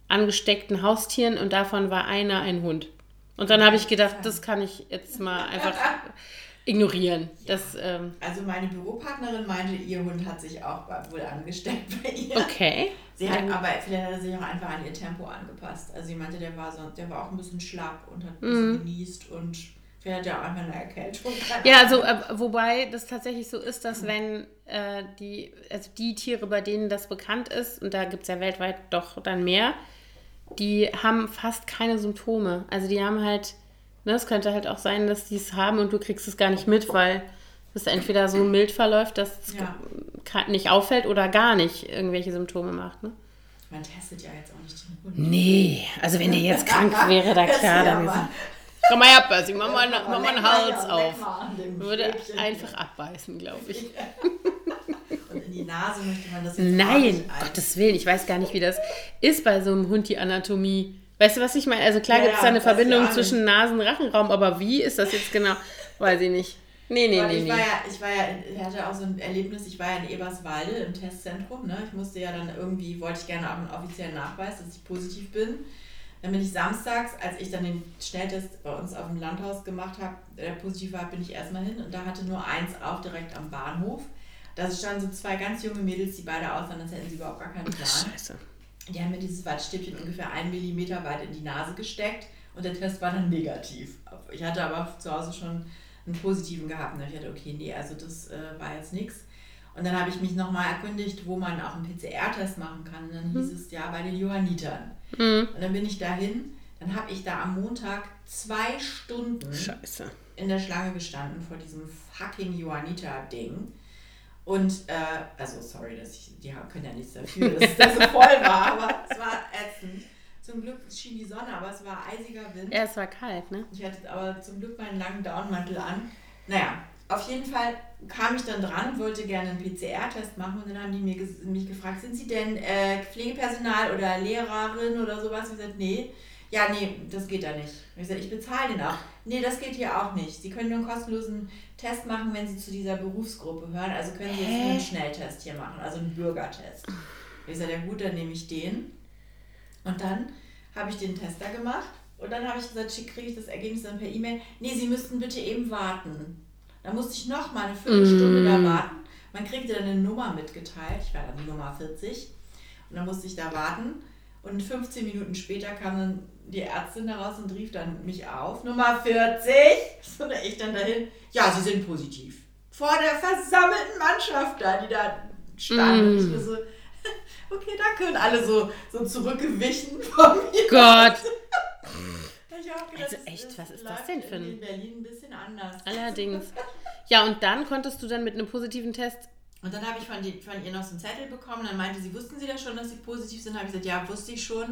angesteckten Haustieren und davon war einer ein Hund. Und dann habe ich gedacht, das kann ich jetzt mal einfach ignorieren. Ja. Das, ähm also meine Büropartnerin meinte, ihr Hund hat sich auch wohl angesteckt bei ihr. Okay. Sie hat, aber vielleicht hat er sich auch einfach an ihr Tempo angepasst. Also sie meinte, der war so, der war auch ein bisschen schlapp und hat ein bisschen mhm. genießt und vielleicht hat er auch einfach eine Erkältung. Ja, also äh, wobei das tatsächlich so ist, dass mhm. wenn äh, die, also die Tiere, bei denen das bekannt ist, und da gibt es ja weltweit doch dann mehr, die haben fast keine Symptome. Also die haben halt Ne, es könnte halt auch sein, dass die es haben und du kriegst es gar nicht mit, weil es entweder so mild verläuft, dass es ja. nicht auffällt oder gar nicht irgendwelche Symptome macht. Ne? Man testet ja jetzt auch nicht den Hund. Nee, also wenn der jetzt krank wäre, da klar, dann ist Komm mal her, Percy, mach mal, mach mal einen Hals auf. Würde einfach abbeißen, glaube ich. Und in die Nase möchte man das jetzt Nein, Gottes Willen, ich weiß gar nicht, wie das ist bei so einem Hund, die Anatomie. Weißt du, was ich meine? Also klar ja, gibt es da eine Verbindung zwischen Nasen-Rachenraum, aber wie ist das jetzt genau? Weiß ich nicht. Nee, nee, nee. Ich, nee. War ja, ich war ja, hatte auch so ein Erlebnis, ich war ja in Eberswalde im Testzentrum. Ne? Ich musste ja dann irgendwie, wollte ich gerne auch einen offiziellen Nachweis, dass ich positiv bin. Dann bin ich samstags, als ich dann den Schnelltest bei uns auf dem Landhaus gemacht habe, der positiv war, bin ich erstmal hin und da hatte nur eins auf direkt am Bahnhof. Da standen so zwei ganz junge Mädels, die beide aussahen, als hätten sie überhaupt gar keinen Plan. Scheiße. Die haben mir dieses Wattstäbchen ungefähr einen Millimeter weit in die Nase gesteckt und der Test war dann negativ. Ich hatte aber zu Hause schon einen positiven gehabt und ich dachte, okay, nee, also das äh, war jetzt nichts. Und dann habe ich mich nochmal erkundigt, wo man auch einen PCR-Test machen kann. Und dann hieß mhm. es ja bei den Johannitern. Mhm. Und dann bin ich dahin. Dann habe ich da am Montag zwei Stunden Scheiße. in der Schlange gestanden vor diesem fucking Johanniter-Ding. Und, äh, also sorry, dass ich, die können ja nichts dafür, dass es da so voll war, aber es war ätzend. Zum Glück schien die Sonne, aber es war eisiger Wind. Ja, es war kalt, ne? Ich hatte aber zum Glück meinen langen Downmantel an. Naja, auf jeden Fall kam ich dann dran, wollte gerne einen PCR-Test machen und dann haben die mir, mich gefragt, sind Sie denn äh, Pflegepersonal oder Lehrerin oder sowas? Ich gesagt, nee. Ja, nee, das geht da nicht. Ich gesagt, ich bezahle den auch. Nee, das geht hier auch nicht. Sie können nur einen kostenlosen Test machen, wenn Sie zu dieser Berufsgruppe hören. Also können Sie jetzt nur einen Schnelltest hier machen, also einen Bürgertest. Ich sage, ja gut, dann nehme ich den. Und dann habe ich den Tester gemacht und dann habe ich gesagt, kriege ich das Ergebnis dann per E-Mail. Nee, Sie müssten bitte eben warten. Da musste ich noch mal eine Viertelstunde mm. da warten. Man kriegte dann eine Nummer mitgeteilt. Ich war dann Nummer 40. Und dann musste ich da warten. Und 15 Minuten später kam dann die Ärztin heraus und rief dann mich auf. Nummer 40. Und ich dann dahin. Ja, Sie sind positiv. Vor der versammelten Mannschaft da, die da stand. Mm. Und ich so, okay, danke. Und alle so, so zurückgewichen von mir. Gott. also echt, was ist das denn für ein... In Berlin ein bisschen anders. Allerdings. Ja, und dann konntest du dann mit einem positiven Test... Und dann habe ich von, die, von ihr noch so einen Zettel bekommen. Dann meinte sie, wussten Sie das schon, dass Sie positiv sind? Habe ich gesagt, ja, wusste ich schon.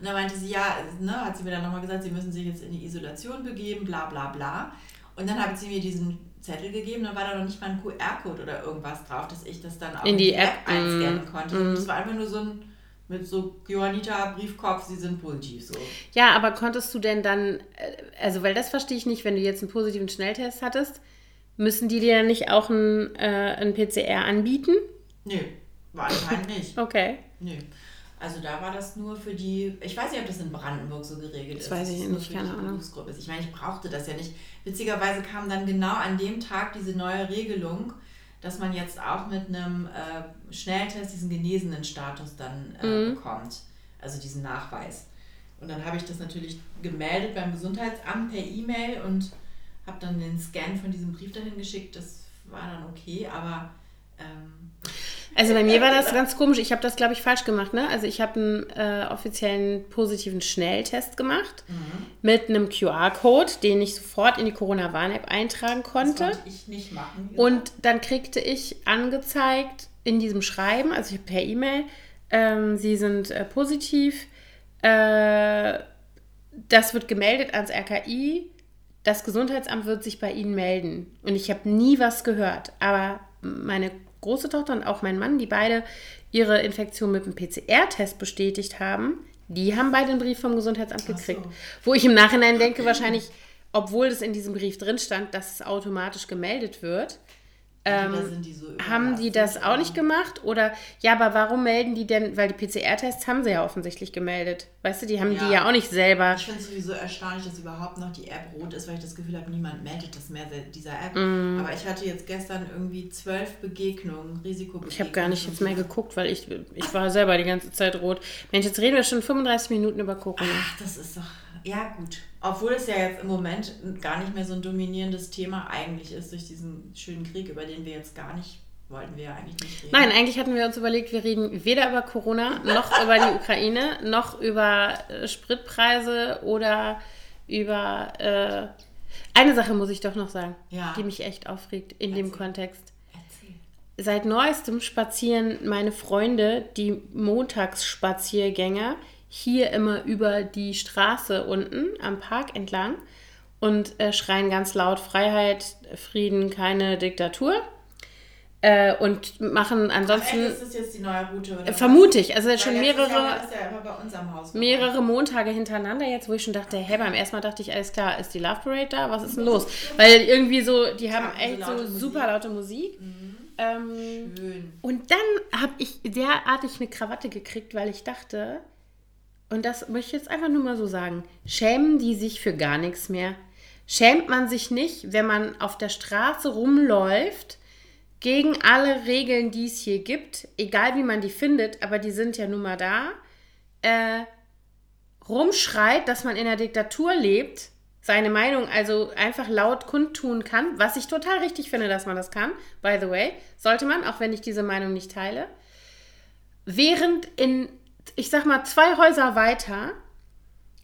Und dann meinte sie, ja, ne, hat sie mir dann nochmal gesagt, Sie müssen sich jetzt in die Isolation begeben, bla bla bla. Und dann hat sie mir diesen Zettel gegeben, dann war da noch nicht mal ein QR-Code oder irgendwas drauf, dass ich das dann auch in die, App, App einscannen mm, konnte. Mm. Das war einfach nur so ein mit so Johannita Briefkopf, sie sind positiv so. Ja, aber konntest du denn dann, äh, also weil das verstehe ich nicht, wenn du jetzt einen positiven Schnelltest hattest, müssen die dir dann nicht auch einen, äh, einen PCR anbieten? Nö, war anscheinend nicht. okay. Nö. Also da war das nur für die, ich weiß nicht, ob das in Brandenburg so geregelt das ist. Weiß ich nicht, keine Ahnung. Ich meine, ich brauchte das ja nicht. Witzigerweise kam dann genau an dem Tag diese neue Regelung, dass man jetzt auch mit einem äh, Schnelltest diesen genesenen Status dann äh, mhm. bekommt. Also diesen Nachweis. Und dann habe ich das natürlich gemeldet beim Gesundheitsamt per E-Mail und habe dann den Scan von diesem Brief dahin geschickt. Das war dann okay, aber ähm, also bei mir war das ganz komisch. Ich habe das, glaube ich, falsch gemacht. Ne? Also ich habe einen äh, offiziellen positiven Schnelltest gemacht mhm. mit einem QR-Code, den ich sofort in die Corona-Warn-App eintragen konnte. Das konnte ich nicht machen. Ja. Und dann kriegte ich angezeigt in diesem Schreiben, also per E-Mail, ähm, Sie sind äh, positiv. Äh, das wird gemeldet ans RKI. Das Gesundheitsamt wird sich bei Ihnen melden. Und ich habe nie was gehört. Aber meine große Tochter und auch mein Mann, die beide ihre Infektion mit einem PCR-Test bestätigt haben, die haben beide einen Brief vom Gesundheitsamt gekriegt. So. Wo ich im Nachhinein denke, wahrscheinlich, obwohl es in diesem Brief drin stand, dass es automatisch gemeldet wird, Ähm, die so haben die das auch nicht gemacht? Oder ja, aber warum melden die denn? Weil die PCR-Tests haben sie ja offensichtlich gemeldet. Weißt du, die haben ja. die ja auch nicht selber. Ich finde es sowieso erstaunlich, dass überhaupt noch die App rot ist, weil ich das Gefühl habe, niemand meldet das mehr dieser App. Mm. Aber ich hatte jetzt gestern irgendwie zwölf Begegnungen, Risikobegegnungen. Ich habe gar nicht jetzt mehr geguckt, weil ich, ich war selber die ganze Zeit rot. Mensch, jetzt reden wir schon 35 Minuten über Corona. Ach, das ist doch ja, gut. Obwohl es ja jetzt im Moment gar nicht mehr so ein dominierendes Thema eigentlich ist durch diesen schönen Krieg, über den wir jetzt gar nicht wollten wir ja eigentlich nicht reden. Nein, eigentlich hatten wir uns überlegt, wir reden weder über Corona, noch über die Ukraine, noch über äh, Spritpreise oder über. Äh, eine Sache muss ich doch noch sagen, ja. die mich echt aufregt in Erzähl. dem Kontext. Erzähl. Seit neuestem spazieren meine Freunde, die Montagsspaziergänger, hier immer über die Straße unten am Park entlang und äh, schreien ganz laut Freiheit, Frieden, keine Diktatur. Äh, und machen ansonsten. Ach, ist das jetzt die neue Route? Oder vermute ich. Also schon mehrere, ja, ja mehrere Montage hintereinander jetzt, wo ich schon dachte, hey, beim ersten Mal dachte ich, alles klar, ist die Love Parade da? Was ist denn los? Weil irgendwie so, die haben echt so, so super laute Musik. Mhm. Ähm, Schön. Und dann habe ich derartig eine Krawatte gekriegt, weil ich dachte, und das möchte ich jetzt einfach nur mal so sagen, schämen die sich für gar nichts mehr? Schämt man sich nicht, wenn man auf der Straße rumläuft, gegen alle Regeln, die es hier gibt, egal wie man die findet, aber die sind ja nun mal da, äh, rumschreit, dass man in der Diktatur lebt, seine Meinung also einfach laut kundtun kann, was ich total richtig finde, dass man das kann, by the way, sollte man, auch wenn ich diese Meinung nicht teile, während in ich sag mal, zwei Häuser weiter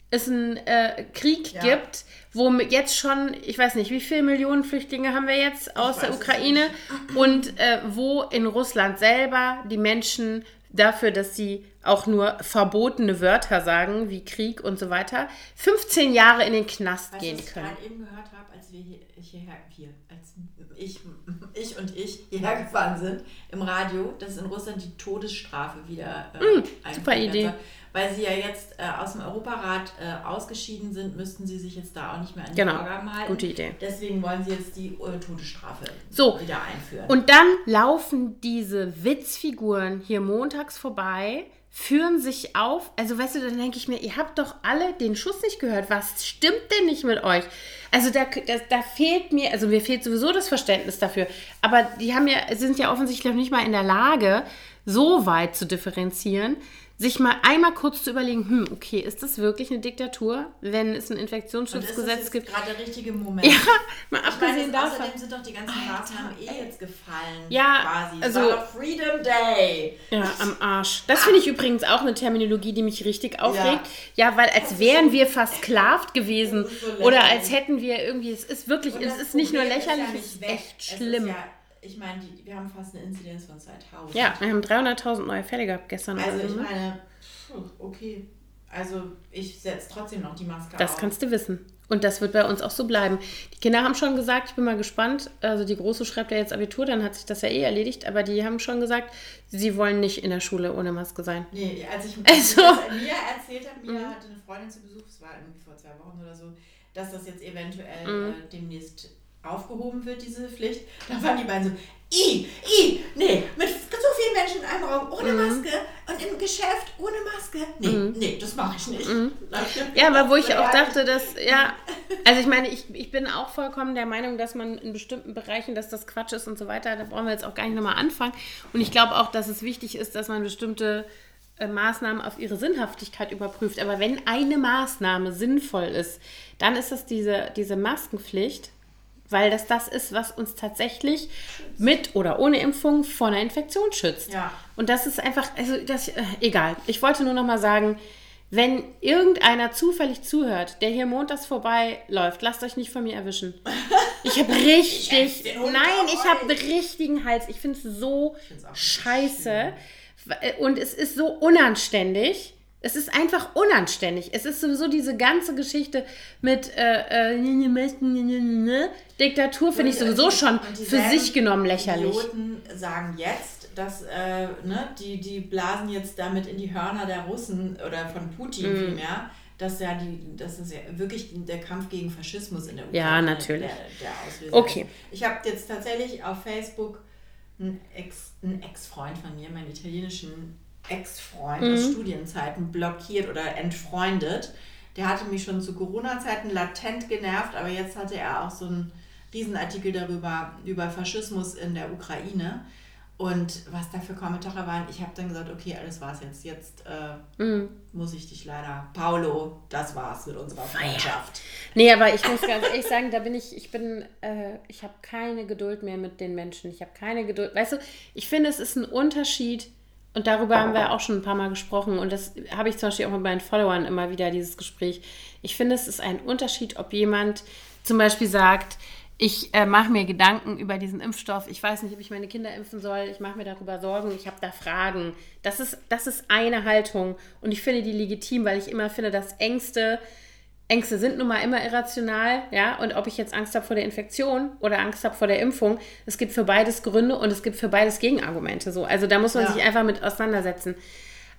es einen äh, Krieg ja. gibt, wo jetzt schon, ich weiß nicht, wie viele Millionen Flüchtlinge haben wir jetzt aus der Ukraine und äh, wo in Russland selber die Menschen dafür, dass sie auch nur verbotene Wörter sagen, wie Krieg und so weiter, 15 Jahre in den Knast weißt, gehen können. Als wir hier, hierher, hier, als ich, ich und ich hierher gefahren sind im Radio, dass in Russland die Todesstrafe wieder äh, mm, super Idee. Weil sie ja jetzt äh, aus dem Europarat äh, ausgeschieden sind, müssten sie sich jetzt da auch nicht mehr an die genau. Vorgaben halten. Gute Idee. Deswegen wollen sie jetzt die äh, Todesstrafe so. wieder einführen. Und dann laufen diese Witzfiguren hier montags vorbei führen sich auf. Also, weißt du, dann denke ich mir, ihr habt doch alle den Schuss nicht gehört. Was stimmt denn nicht mit euch? Also, da, da, da fehlt mir, also mir fehlt sowieso das Verständnis dafür. Aber die haben ja, sind ja offensichtlich nicht mal in der Lage, so weit zu differenzieren, sich mal einmal kurz zu überlegen, hm, okay, ist das wirklich eine Diktatur, wenn es ein Infektionsschutzgesetz gibt? Das ist gerade der richtige Moment. Ja, mal ich abgesehen meine, davon. Außerdem sind doch die ganzen Maßnahmen eh jetzt gefallen. Ja, quasi. also war Freedom Day. Ja, am Arsch. Das finde ich übrigens auch eine Terminologie, die mich richtig aufregt. Ja, ja weil als wären wir versklavt gewesen so oder als hätten wir irgendwie, es ist wirklich, es ist nicht nur lächerlich, es ist echt schlimm. Ja ich meine, wir haben fast eine Inzidenz von 2000. Ja, wir haben 300.000 neue Fälle gehabt gestern. Also ich ne? meine, okay. Also ich setze trotzdem noch die Maske Das auf. kannst du wissen. Und das wird bei uns auch so bleiben. Die Kinder haben schon gesagt, ich bin mal gespannt. Also die Große schreibt ja jetzt Abitur, dann hat sich das ja eh erledigt. Aber die haben schon gesagt, sie wollen nicht in der Schule ohne Maske sein. Nee, als ich also, mir erzählt habe, mir mhm. hatte eine Freundin zu Besuch, es war irgendwie vor zwei Wochen oder so, dass das jetzt eventuell mhm. äh, demnächst aufgehoben wird, diese Pflicht, dann waren die beiden so, i, i, nee, mit so vielen Menschen in einem Raum ohne mhm. Maske und im Geschäft ohne Maske. Nee, mhm. nee, das mache ich nicht. Mhm. Ja, aber wo ich auch dachte, dass, ja, also ich meine, ich, ich bin auch vollkommen der Meinung, dass man in bestimmten Bereichen, dass das Quatsch ist und so weiter, da brauchen wir jetzt auch gar nicht nochmal anfangen. Und ich glaube auch, dass es wichtig ist, dass man bestimmte äh, Maßnahmen auf ihre Sinnhaftigkeit überprüft. Aber wenn eine Maßnahme sinnvoll ist, dann ist das diese, diese Maskenpflicht weil das das ist, was uns tatsächlich mit oder ohne Impfung vor einer Infektion schützt. Ja. Und das ist einfach, also das, äh, egal. Ich wollte nur noch mal sagen, wenn irgendeiner zufällig zuhört, der hier montags vorbeiläuft, lasst euch nicht von mir erwischen. Ich habe richtig, ich nein, ich habe richtigen Hals. Ich finde es so scheiße. Und es ist so unanständig. Es ist einfach unanständig. Es ist sowieso diese ganze Geschichte mit äh, äh, Diktatur, finde ich sowieso schon für sich genommen lächerlich. Die Idioten sagen jetzt, dass äh, ne, die, die blasen jetzt damit in die Hörner der Russen oder von Putin mm. vielmehr, dass ja die, das ist ja wirklich der Kampf gegen Faschismus in der Ukraine ja, natürlich. Der, der Auslöser okay. Ist. Ich habe jetzt tatsächlich auf Facebook einen Ex-Freund Ex von mir, meinen italienischen Ex-Freund mhm. aus Studienzeiten, blockiert oder entfreundet. Der hatte mich schon zu Corona-Zeiten latent genervt, aber jetzt hatte er auch so einen Riesenartikel darüber, über Faschismus in der Ukraine. Und was da für Kommentare waren, ich habe dann gesagt, okay, alles war's jetzt. Jetzt äh, mm. muss ich dich leider. Paulo, das war's mit unserer Freundschaft. Nee, aber ich muss ganz ehrlich sagen, da bin ich, ich bin, äh, ich habe keine Geduld mehr mit den Menschen. Ich habe keine Geduld. Weißt du, ich finde, es ist ein Unterschied, und darüber haben wir auch schon ein paar Mal gesprochen. Und das habe ich zum Beispiel auch mit meinen Followern immer wieder, dieses Gespräch. Ich finde, es ist ein Unterschied, ob jemand zum Beispiel sagt, ich äh, mache mir Gedanken über diesen Impfstoff. Ich weiß nicht, ob ich meine Kinder impfen soll. Ich mache mir darüber Sorgen. Ich habe da Fragen. Das ist, das ist eine Haltung. Und ich finde die legitim, weil ich immer finde, dass Ängste, Ängste sind nun mal immer irrational. Ja? Und ob ich jetzt Angst habe vor der Infektion oder Angst habe vor der Impfung, es gibt für beides Gründe und es gibt für beides Gegenargumente. So. Also da muss man ja. sich einfach mit auseinandersetzen.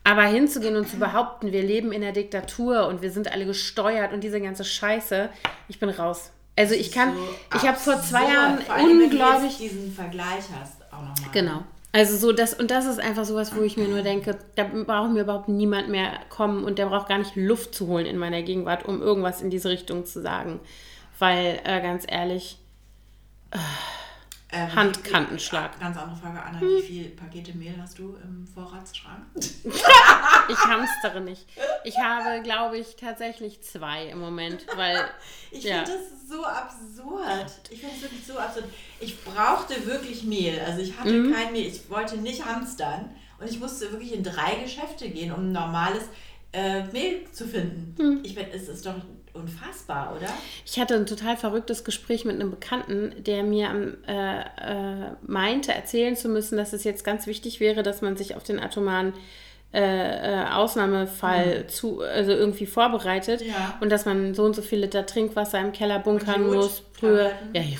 Aber hinzugehen und zu behaupten, wir leben in der Diktatur und wir sind alle gesteuert und diese ganze Scheiße, ich bin raus. Also ich kann, so ich habe vor zwei Jahren vor allem, unglaublich diesen Vergleich hast auch nochmal. Genau. Also so das und das ist einfach sowas, wo ich mir nur denke, da braucht mir überhaupt niemand mehr kommen und der braucht gar nicht Luft zu holen in meiner Gegenwart, um irgendwas in diese Richtung zu sagen, weil äh, ganz ehrlich. Äh, ähm, Handkantenschlag. Ganz andere Frage, Anna. Hm. Wie viele Pakete Mehl hast du im Vorratsschrank? ich hamstere nicht. Ich habe, glaube ich, tatsächlich zwei im Moment, weil. ich ja. finde das so absurd. Ich finde es wirklich so absurd. Ich brauchte wirklich Mehl. Also ich hatte mhm. kein Mehl. Ich wollte nicht hamstern. Und ich musste wirklich in drei Geschäfte gehen, um normales äh, Mehl zu finden. Mhm. Ich meine, es ist doch unfassbar, oder? Ich hatte ein total verrücktes Gespräch mit einem Bekannten, der mir äh, äh, meinte, erzählen zu müssen, dass es jetzt ganz wichtig wäre, dass man sich auf den atomaren äh, äh Ausnahmefall mhm. zu, also irgendwie vorbereitet ja. und dass man so und so viel Liter Trinkwasser im Keller bunkern muss. Früher, ja, ja,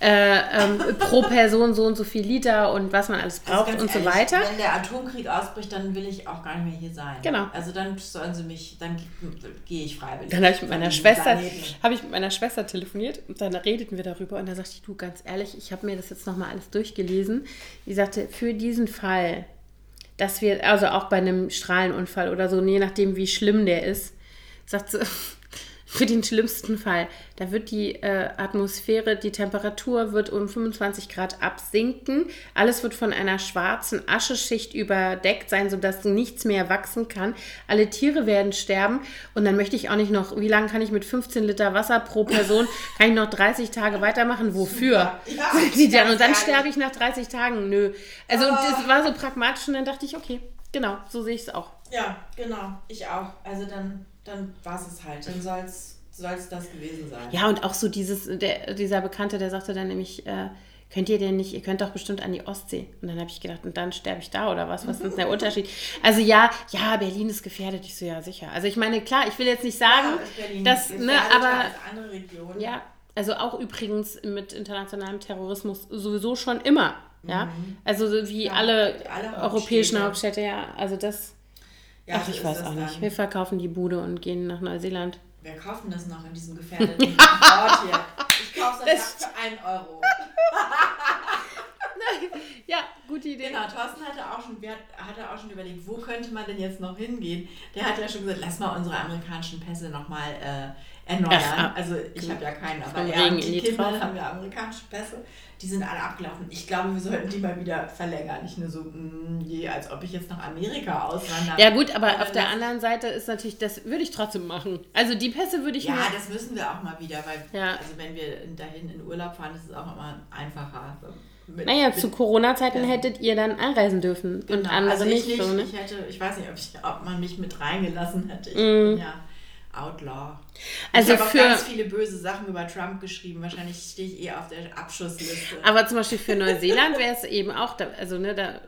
äh, ähm, pro Person so und so viel Liter und was man alles braucht also und ehrlich, so weiter. Wenn der Atomkrieg ausbricht, dann will ich auch gar nicht mehr hier sein. Genau. Also dann sollen sie mich, dann gehe ich freiwillig. Dann habe ich mit meiner Schwester, habe ich mit meiner Schwester telefoniert und dann redeten wir darüber und da sagte ich, du ganz ehrlich, ich habe mir das jetzt nochmal alles durchgelesen. Die sagte, für diesen Fall, dass wir, also auch bei einem Strahlenunfall oder so, je nachdem wie schlimm der ist, sagt sie, für den schlimmsten Fall. Da wird die äh, Atmosphäre, die Temperatur wird um 25 Grad absinken. Alles wird von einer schwarzen Ascheschicht überdeckt sein, sodass nichts mehr wachsen kann. Alle Tiere werden sterben. Und dann möchte ich auch nicht noch, wie lange kann ich mit 15 Liter Wasser pro Person, kann ich noch 30 Tage weitermachen? Wofür? Ja, und dann sterbe ich nach 30 Tagen. Nö. Also oh. das war so pragmatisch und dann dachte ich, okay, genau, so sehe ich es auch. Ja, genau, ich auch. Also dann dann war es halt. Dann soll es das gewesen sein. Ja, und auch so dieses, der, dieser Bekannte, der sagte dann nämlich, äh, könnt ihr denn nicht, ihr könnt doch bestimmt an die Ostsee. Und dann habe ich gedacht, und dann sterbe ich da oder was? Was ist denn der Unterschied? Also ja, ja, Berlin ist gefährdet. Ich so, ja, sicher. Also ich meine, klar, ich will jetzt nicht sagen, ja, dass, ne, aber. Andere Regionen. Ja, also auch übrigens mit internationalem Terrorismus sowieso schon immer. Ja, mhm. also wie ja, alle, alle europäischen Hauptstädte, ja, also das. Ja, Ach, ich weiß auch nicht. Wir verkaufen die Bude und gehen nach Neuseeland. Wer kauft das noch in diesem gefährdeten Ort hier? Ich kaufe das, das für einen Euro. ja, gute Idee. Genau, Thorsten hatte auch, schon, hatte auch schon überlegt, wo könnte man denn jetzt noch hingehen? Der hat ja schon gesagt, lass mal unsere amerikanischen Pässe nochmal äh, erneuern. Ach, also ich habe ja keinen, aber er und die Kinder haben ja amerikanische Pässe die sind alle abgelaufen. Ich glaube, wir sollten die mal wieder verlängern. Nicht nur so, mh, mm, je, als ob ich jetzt nach Amerika auswandere. Ja gut, aber auf der anderen Seite ist natürlich, das würde ich trotzdem machen. Also die Pässe würde ich Ja, das müssen wir auch mal wieder, weil ja. also wenn wir dahin in Urlaub fahren, ist es auch immer einfacher. Mit, naja, zu Corona-Zeiten hättet ihr dann einreisen dürfen genau. und andere also ich nicht. So, ne? Ich hätte, ich weiß nicht, ob, ich, ob man mich mit reingelassen hätte. Ich mm. ja Outlaw. Also ich habe auch ganz viele böse Sachen über Trump geschrieben. Wahrscheinlich stehe ich eher auf der Abschussliste. Aber zum Beispiel für Neuseeland wäre es eben auch, da, also ne, da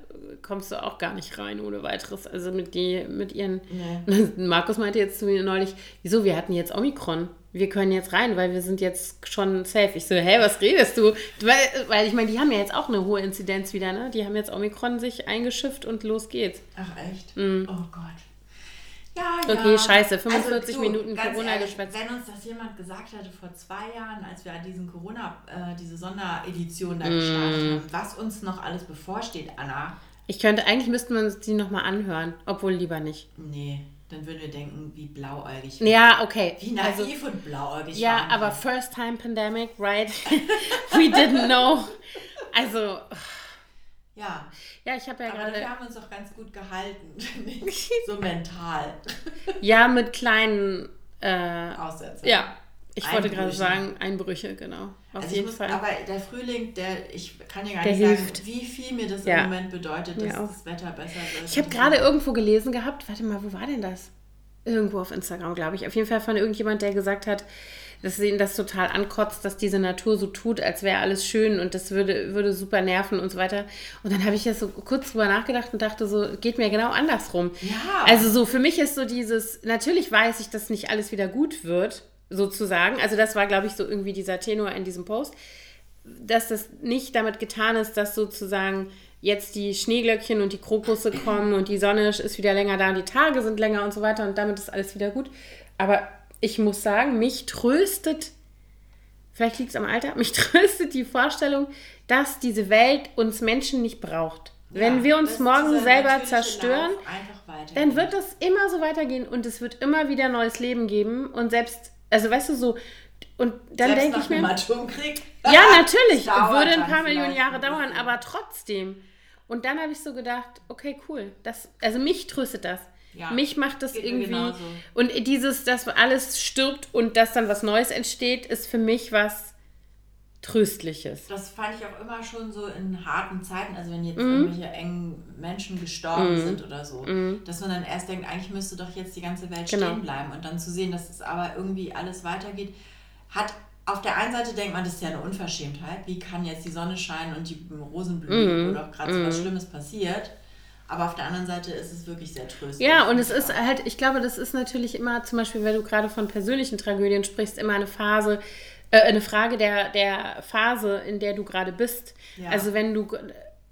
kommst du auch gar nicht rein ohne weiteres. Also mit, die, mit ihren. Nee. Markus meinte jetzt zu mir neulich, wieso, wir hatten jetzt Omikron. Wir können jetzt rein, weil wir sind jetzt schon safe. Ich so, hä, was redest du? Weil, weil ich meine, die haben ja jetzt auch eine hohe Inzidenz wieder, ne? Die haben jetzt Omikron sich eingeschifft und los geht's. Ach echt? Mm. Oh Gott. Ja, okay, ja. scheiße, 45 also, Minuten Corona-Geschwätz. Wenn uns das jemand gesagt hätte vor zwei Jahren, als wir diesen Corona, äh, diese Sonderedition da mm. gestartet haben, was uns noch alles bevorsteht, Anna. Ich könnte, eigentlich müssten wir uns die nochmal anhören, obwohl lieber nicht. Nee, dann würden wir denken, wie blauäugig. Ja, okay. Wie naiv also, und blauäugig. Ja, aber first time pandemic, right? We didn't know. Also. Ja. Ja, ich habe ja gerade. Wir haben uns auch ganz gut gehalten, so mental. ja, mit kleinen äh, Aussätzen. Ja, ich wollte gerade sagen, Einbrüche, genau. Auf also jeden muss, Fall. Aber der Frühling, der, ich kann ja gar der nicht hilft. sagen, wie viel mir das ja. im Moment bedeutet, dass das Wetter besser wird. Ich habe gerade irgendwo gelesen gehabt, warte mal, wo war denn das? Irgendwo auf Instagram, glaube ich. Auf jeden Fall von irgendjemand, der gesagt hat, dass ihn das total ankotzt, dass diese Natur so tut, als wäre alles schön und das würde, würde super nerven und so weiter. Und dann habe ich jetzt so kurz drüber nachgedacht und dachte so, geht mir genau andersrum. Ja. Also so für mich ist so dieses, natürlich weiß ich, dass nicht alles wieder gut wird, sozusagen. Also das war, glaube ich, so irgendwie dieser Tenor in diesem Post, dass das nicht damit getan ist, dass sozusagen jetzt die Schneeglöckchen und die Krokusse kommen und die Sonne ist wieder länger da und die Tage sind länger und so weiter und damit ist alles wieder gut. Aber ich muss sagen, mich tröstet, vielleicht liegt es am Alter, mich tröstet die Vorstellung, dass diese Welt uns Menschen nicht braucht. Ja, Wenn wir uns morgen selber zerstören, dann wird das immer so weitergehen und es wird immer wieder neues Leben geben. Und selbst, also weißt du, so, und dann denke ich mir. Ja, natürlich, würde ein paar Millionen Jahre dauern, aber trotzdem. Und dann habe ich so gedacht, okay, cool. Das, also mich tröstet das. Ja, Mich macht das irgendwie. Und dieses, dass alles stirbt und dass dann was Neues entsteht, ist für mich was Tröstliches. Das fand ich auch immer schon so in harten Zeiten, also wenn jetzt mm. irgendwelche engen Menschen gestorben mm. sind oder so, mm. dass man dann erst denkt, eigentlich müsste doch jetzt die ganze Welt genau. stehen bleiben und dann zu sehen, dass es aber irgendwie alles weitergeht, hat auf der einen Seite denkt man, das ist ja eine Unverschämtheit. Wie kann jetzt die Sonne scheinen und die Rosen blühen oder auch gerade so was Schlimmes passiert? Aber auf der anderen Seite ist es wirklich sehr tröstlich. Ja, und es ist halt, ich glaube, das ist natürlich immer, zum Beispiel, wenn du gerade von persönlichen Tragödien sprichst, immer eine Phase, äh, eine Frage der, der Phase, in der du gerade bist. Ja. Also wenn du,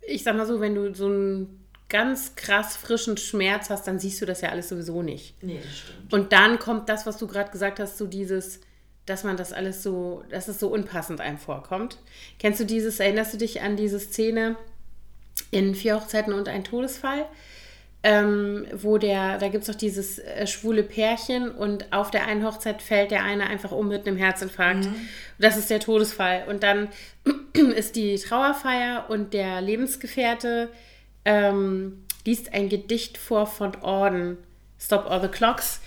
ich sag mal so, wenn du so einen ganz krass frischen Schmerz hast, dann siehst du das ja alles sowieso nicht. Nee, das stimmt. Und dann kommt das, was du gerade gesagt hast, so dieses, dass man das alles so, dass es so unpassend einem vorkommt. Kennst du dieses, erinnerst du dich an diese Szene? In Vier Hochzeiten und ein Todesfall. Ähm, wo der, da gibt es doch dieses äh, schwule Pärchen und auf der einen Hochzeit fällt der eine einfach um mit einem Herzinfarkt. Mhm. Das ist der Todesfall. Und dann ist die Trauerfeier und der Lebensgefährte ähm, liest ein Gedicht vor von Orden, Stop All the Clocks.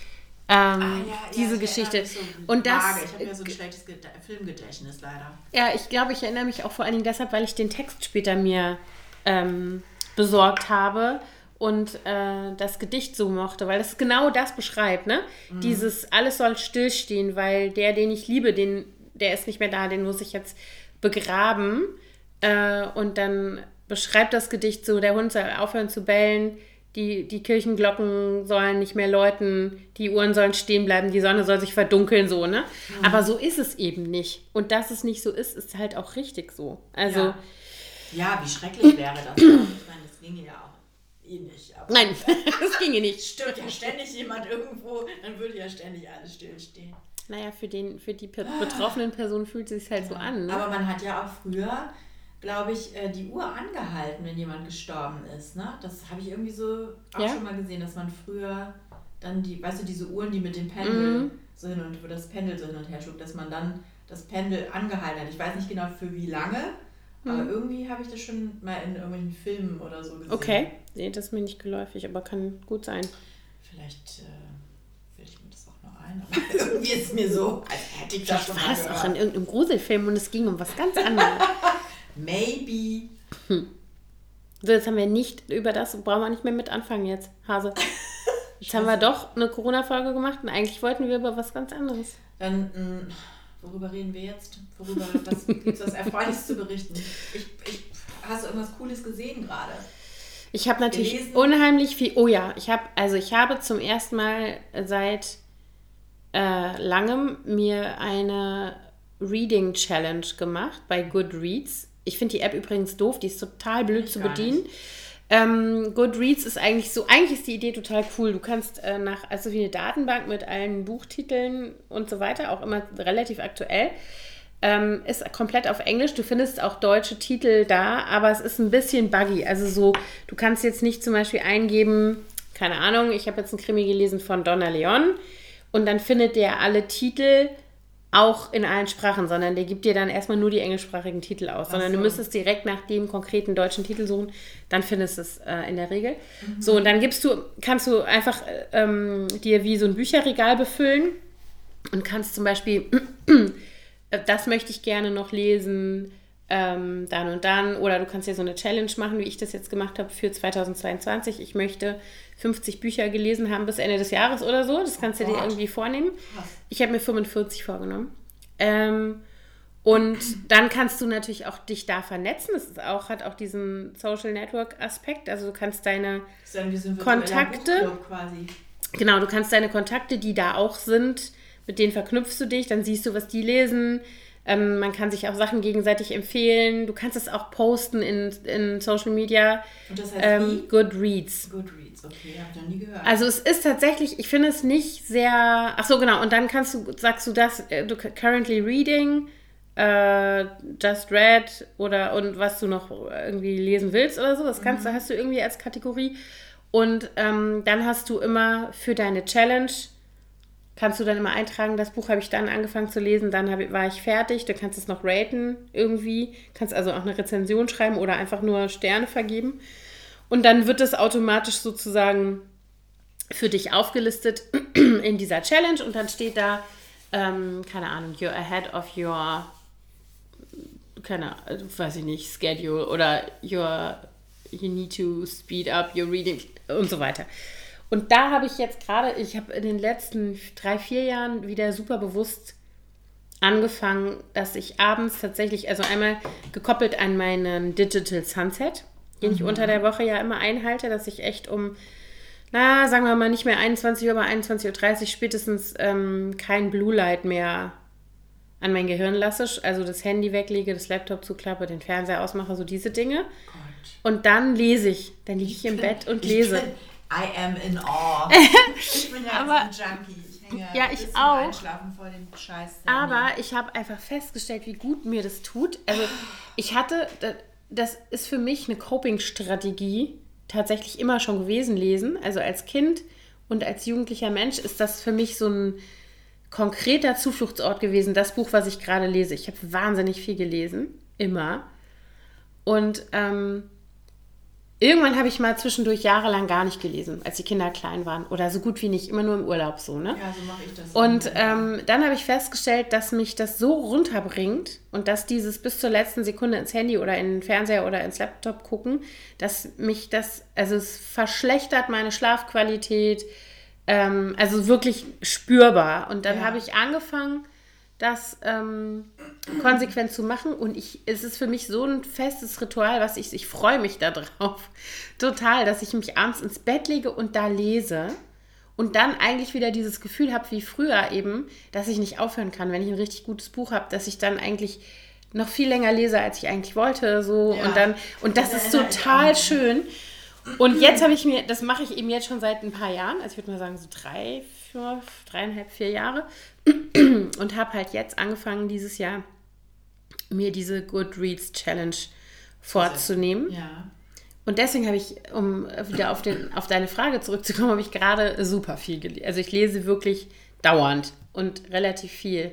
Ähm, ah, ja, diese ja, Geschichte. So und das, ich habe ja so ein schlechtes Filmgedächtnis leider. Ja, ich glaube, ich erinnere mich auch vor allen Dingen deshalb, weil ich den Text später mir ähm, besorgt habe und äh, das Gedicht so mochte, weil es genau das beschreibt, ne? Mhm. Dieses alles soll stillstehen, weil der, den ich liebe, den, der ist nicht mehr da, den muss ich jetzt begraben. Äh, und dann beschreibt das Gedicht so, der Hund soll aufhören zu bellen, die, die Kirchenglocken sollen nicht mehr läuten, die Uhren sollen stehen bleiben, die Sonne soll sich verdunkeln, so, ne? Mhm. Aber so ist es eben nicht. Und dass es nicht so ist, ist halt auch richtig so. Also. Ja ja, wie schrecklich wäre das? ich meine, das ginge ja auch eh nicht. Nein, das ginge nicht. Stört ja ständig jemand irgendwo, dann würde ja ständig alles stillstehen. Naja, für, den, für die betroffenen Personen fühlt es sich halt so an. Ne? Aber man hat ja auch früher, glaube ich, äh, die Uhr angehalten, wenn jemand gestorben ist. Ne? Das habe ich irgendwie so auch ja? schon mal gesehen, dass man früher dann die, weißt du, diese Uhren, die mit dem Pendel mhm. so hin und wo das Pendel so hin und her schlug, dass man dann das Pendel angehalten hat. Ich weiß nicht genau für wie lange, aber hm. irgendwie habe ich das schon mal in irgendwelchen Filmen oder so gesehen. Okay, nee, das ist mir nicht geläufig, aber kann gut sein. Vielleicht äh, will ich mir das auch noch ein, aber irgendwie ist mir so, als hätte ich das schon war es auch in irgendeinem Gruselfilm und es ging um was ganz anderes. Maybe. Hm. So, jetzt haben wir nicht über das, brauchen wir nicht mehr mit anfangen jetzt, Hase. Jetzt haben wir doch eine Corona-Folge gemacht und eigentlich wollten wir über was ganz anderes. Dann, mh, mm, Worüber reden wir jetzt? Worüber, was gibt es was Erfreuliches zu berichten? Ich, ich, hast du irgendwas Cooles gesehen gerade? Ich habe natürlich Gelesen? unheimlich viel. Oh ja, ich habe also ich habe zum ersten Mal seit äh, langem mir eine Reading Challenge gemacht bei Goodreads. Ich finde die App übrigens doof, die ist total blöd ich zu bedienen. Ähm, Goodreads ist eigentlich so, eigentlich ist die Idee total cool. Du kannst äh, nach, also wie eine Datenbank mit allen Buchtiteln und so weiter, auch immer relativ aktuell. Ähm, ist komplett auf Englisch. Du findest auch deutsche Titel da, aber es ist ein bisschen buggy. Also so, du kannst jetzt nicht zum Beispiel eingeben, keine Ahnung, ich habe jetzt einen Krimi gelesen von Donna Leon und dann findet der alle Titel auch in allen Sprachen, sondern der gibt dir dann erstmal nur die englischsprachigen Titel aus, sondern so. du müsstest direkt nach dem konkreten deutschen Titel suchen, dann findest du es äh, in der Regel. Mhm. So, und dann gibst du, kannst du einfach ähm, dir wie so ein Bücherregal befüllen und kannst zum Beispiel, das möchte ich gerne noch lesen, ähm, dann und dann, oder du kannst dir so eine Challenge machen, wie ich das jetzt gemacht habe für 2022. Ich möchte 50 Bücher gelesen haben bis Ende des Jahres oder so. Das kannst du dir irgendwie vornehmen. Ich habe mir 45 vorgenommen. Ähm, und dann kannst du natürlich auch dich da vernetzen. Das ist auch, hat auch diesen Social Network Aspekt. Also du kannst deine Kontakte. Genau, du kannst deine Kontakte, die da auch sind, mit denen verknüpfst du dich, dann siehst du, was die lesen. Ähm, man kann sich auch Sachen gegenseitig empfehlen. Du kannst es auch posten in, in Social Media. Und das heißt ähm, Goodreads. Goodreads, okay, hab ich noch nie gehört. Also es ist tatsächlich, ich finde es nicht sehr. Ach so, genau. Und dann kannst du, sagst du das, äh, du currently reading, uh, just read oder und was du noch irgendwie lesen willst oder so. Das kannst mhm. du, hast du irgendwie als Kategorie. Und ähm, dann hast du immer für deine Challenge kannst du dann immer eintragen, das Buch habe ich dann angefangen zu lesen, dann ich, war ich fertig. Du kannst es noch raten irgendwie, kannst also auch eine Rezension schreiben oder einfach nur Sterne vergeben. Und dann wird es automatisch sozusagen für dich aufgelistet in dieser Challenge und dann steht da, ähm, keine Ahnung, you're ahead of your, keine Ahnung, weiß ich nicht, schedule oder you're, you need to speed up your reading und so weiter. Und da habe ich jetzt gerade, ich habe in den letzten drei, vier Jahren wieder super bewusst angefangen, dass ich abends tatsächlich, also einmal gekoppelt an meinen Digital Sunset, den mhm. ich unter der Woche ja immer einhalte, dass ich echt um, na, sagen wir mal nicht mehr 21 Uhr, aber 21.30 Uhr spätestens ähm, kein Blue Light mehr an mein Gehirn lasse, also das Handy weglege, das Laptop zuklappe, den Fernseher ausmache, so diese Dinge. Gott. Und dann lese ich. Dann liege ich, ich im Bett und lese. Bin, I am in awe. ich bin ja aber, ein Junkie. Ich hänge ja, ich auch. Einschlafen vor dem Scheiß. Aber ich habe einfach festgestellt, wie gut mir das tut. Also ich hatte, das ist für mich eine Coping-Strategie tatsächlich immer schon gewesen, lesen. Also als Kind und als jugendlicher Mensch ist das für mich so ein konkreter Zufluchtsort gewesen, das Buch, was ich gerade lese. Ich habe wahnsinnig viel gelesen, immer. Und ähm, Irgendwann habe ich mal zwischendurch jahrelang gar nicht gelesen, als die Kinder klein waren. Oder so gut wie nicht, immer nur im Urlaub so, ne? Ja, so mache ich das. Und ähm, dann habe ich festgestellt, dass mich das so runterbringt und dass dieses bis zur letzten Sekunde ins Handy oder in den Fernseher oder ins Laptop gucken, dass mich das, also es verschlechtert meine Schlafqualität, ähm, also wirklich spürbar. Und dann ja. habe ich angefangen, das ähm, konsequent zu machen. Und ich, es ist für mich so ein festes Ritual, was ich, ich freue mich darauf total, dass ich mich abends ins Bett lege und da lese. Und dann eigentlich wieder dieses Gefühl habe, wie früher eben, dass ich nicht aufhören kann, wenn ich ein richtig gutes Buch habe, dass ich dann eigentlich noch viel länger lese, als ich eigentlich wollte. So. Ja. Und dann, und das ist total schön. Und jetzt habe ich mir, das mache ich eben jetzt schon seit ein paar Jahren, also ich würde mal sagen so drei, vier, dreieinhalb, vier Jahre, und habe halt jetzt angefangen, dieses Jahr mir diese Goodreads Challenge vorzunehmen. Ja. Und deswegen habe ich, um wieder auf, den, auf deine Frage zurückzukommen, habe ich gerade super viel gelesen. Also ich lese wirklich dauernd und relativ viel.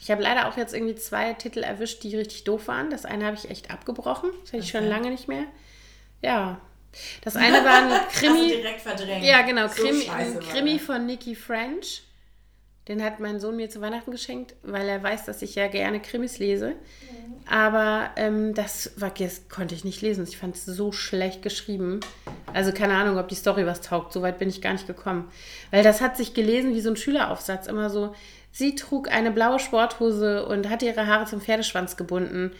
Ich habe leider auch jetzt irgendwie zwei Titel erwischt, die richtig doof waren. Das eine habe ich echt abgebrochen. Das hatte ich okay. schon lange nicht mehr. Ja. Das eine war ein Krimi. Also direkt verdrängt. Ja, genau. So Krimi, ein Krimi von Nikki French. Den hat mein Sohn mir zu Weihnachten geschenkt, weil er weiß, dass ich ja gerne Krimis lese. Mhm. Aber ähm, das, war, das konnte ich nicht lesen. Ich fand es so schlecht geschrieben. Also keine Ahnung, ob die Story was taugt. So weit bin ich gar nicht gekommen. Weil das hat sich gelesen wie so ein Schüleraufsatz. Immer so, sie trug eine blaue Sporthose und hatte ihre Haare zum Pferdeschwanz gebunden.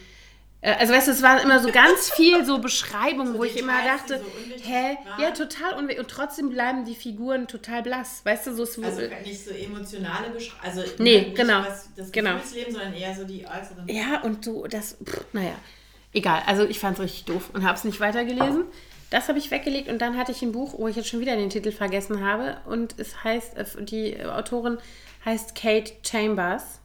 Äh, also weißt du, es war immer so ganz viel so Beschreibungen, so wo ich immer dachte, so hä, waren. ja, total unwichtig. Und trotzdem bleiben die Figuren total blass. Weißt du, so ist Also nicht so emotionale Beschreibungen, also nee, nicht genau, was, das genau. Gefühlsleben, sondern eher so die äußeren. Ja, und so, das, pff, naja, egal. Also ich fand es richtig doof und habe es nicht weitergelesen. Das habe ich weggelegt und dann hatte ich ein Buch, wo ich jetzt schon wieder den Titel vergessen habe. Und es heißt, äh, die Autorin heißt Kate Chambers.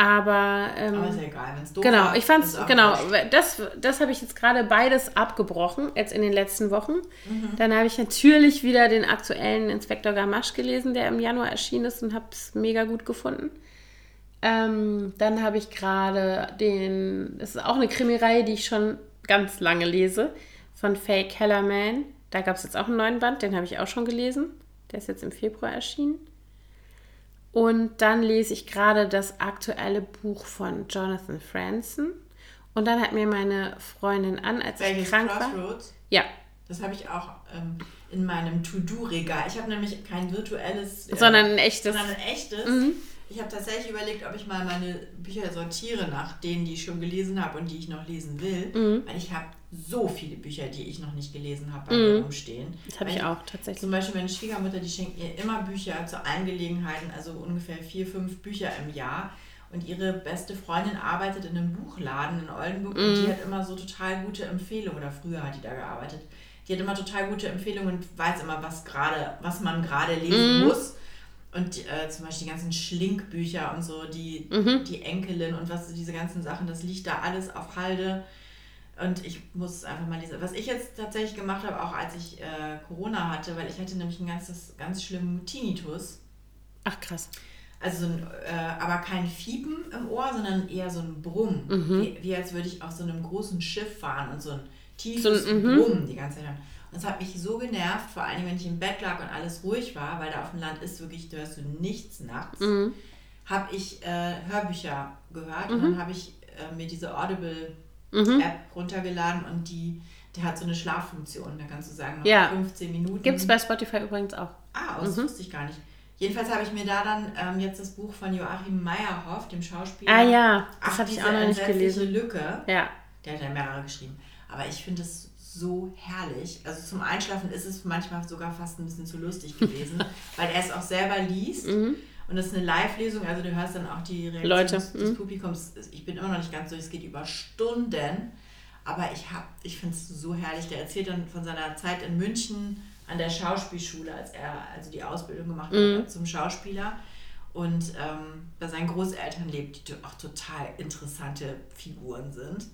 Aber, ähm, Aber ist ja egal, wenn es doof Genau, ich fand's, genau, das, das habe ich jetzt gerade beides abgebrochen, jetzt in den letzten Wochen. Mhm. Dann habe ich natürlich wieder den aktuellen Inspektor Gamasch gelesen, der im Januar erschienen ist und habe es mega gut gefunden. Ähm, dann habe ich gerade den, das ist auch eine Krimireihe, die ich schon ganz lange lese, von Faye Kellerman. Da gab es jetzt auch einen neuen Band, den habe ich auch schon gelesen. Der ist jetzt im Februar erschienen. Und dann lese ich gerade das aktuelle Buch von Jonathan Franzen. Und dann hat mir meine Freundin an, als Welches ich krank Crossroads? war. Ja. Das habe ich auch ähm, in meinem To-Do-Regal. Ich habe nämlich kein virtuelles, äh, sondern ein echtes. Sondern ein echtes. Mhm. Ich habe tatsächlich überlegt, ob ich mal meine Bücher sortiere nach denen, die ich schon gelesen habe und die ich noch lesen will. Mhm. Weil ich habe so viele Bücher, die ich noch nicht gelesen habe, bei mhm. mir rumstehen. Das habe ich auch tatsächlich. Zum Beispiel meine Schwiegermutter, die schenkt mir immer Bücher zu allen Gelegenheiten, also ungefähr vier, fünf Bücher im Jahr. Und ihre beste Freundin arbeitet in einem Buchladen in Oldenburg mhm. und die hat immer so total gute Empfehlungen, oder früher hat die da gearbeitet. Die hat immer total gute Empfehlungen und weiß immer, was gerade, was man gerade lesen mhm. muss. Und äh, zum Beispiel die ganzen Schlinkbücher und so, die, mhm. die Enkelin und was diese ganzen Sachen, das liegt da alles auf Halde. Und ich muss es einfach mal lesen. Was ich jetzt tatsächlich gemacht habe, auch als ich äh, Corona hatte, weil ich hatte nämlich einen ganz, ganz schlimmen Tinnitus. Ach krass. Also so ein, äh, aber kein Fiepen im Ohr, sondern eher so ein Brumm. Mhm. Wie, wie, als würde ich auf so einem großen Schiff fahren und so ein tiefes so, mhm. Brummen die ganze Zeit haben. Und das hat mich so genervt, vor allem wenn ich im Bett lag und alles ruhig war, weil da auf dem Land ist wirklich, du hörst du nichts nachts, mhm. habe ich äh, Hörbücher gehört und dann mhm. habe ich äh, mir diese Audible mhm. App runtergeladen und die, der hat so eine Schlaffunktion. Da kannst du sagen, noch ja. 15 Minuten. Gibt es bei Spotify übrigens auch. Ah, das mhm. wusste ich gar nicht. Jedenfalls habe ich mir da dann ähm, jetzt das Buch von Joachim Meyerhoff, dem Schauspieler. Ah ja, das habe ich auch noch nicht gelesen. Lücke. Ja. Der hat ja mehrere geschrieben. Aber ich finde es so herrlich. Also zum Einschlafen ist es manchmal sogar fast ein bisschen zu lustig gewesen, weil er es auch selber liest. Mhm. Und das ist eine Live-Lesung, also du hörst dann auch die Reaktion Leute. des, mhm. Publikums. Ich bin immer noch nicht ganz so, es geht über Stunden. Aber ich, ich finde es so herrlich. Der erzählt dann von seiner Zeit in München an der Schauspielschule, als er also die Ausbildung gemacht mhm. hat zum Schauspieler. Und ähm, bei seinen Großeltern lebt, die auch total interessante Figuren sind.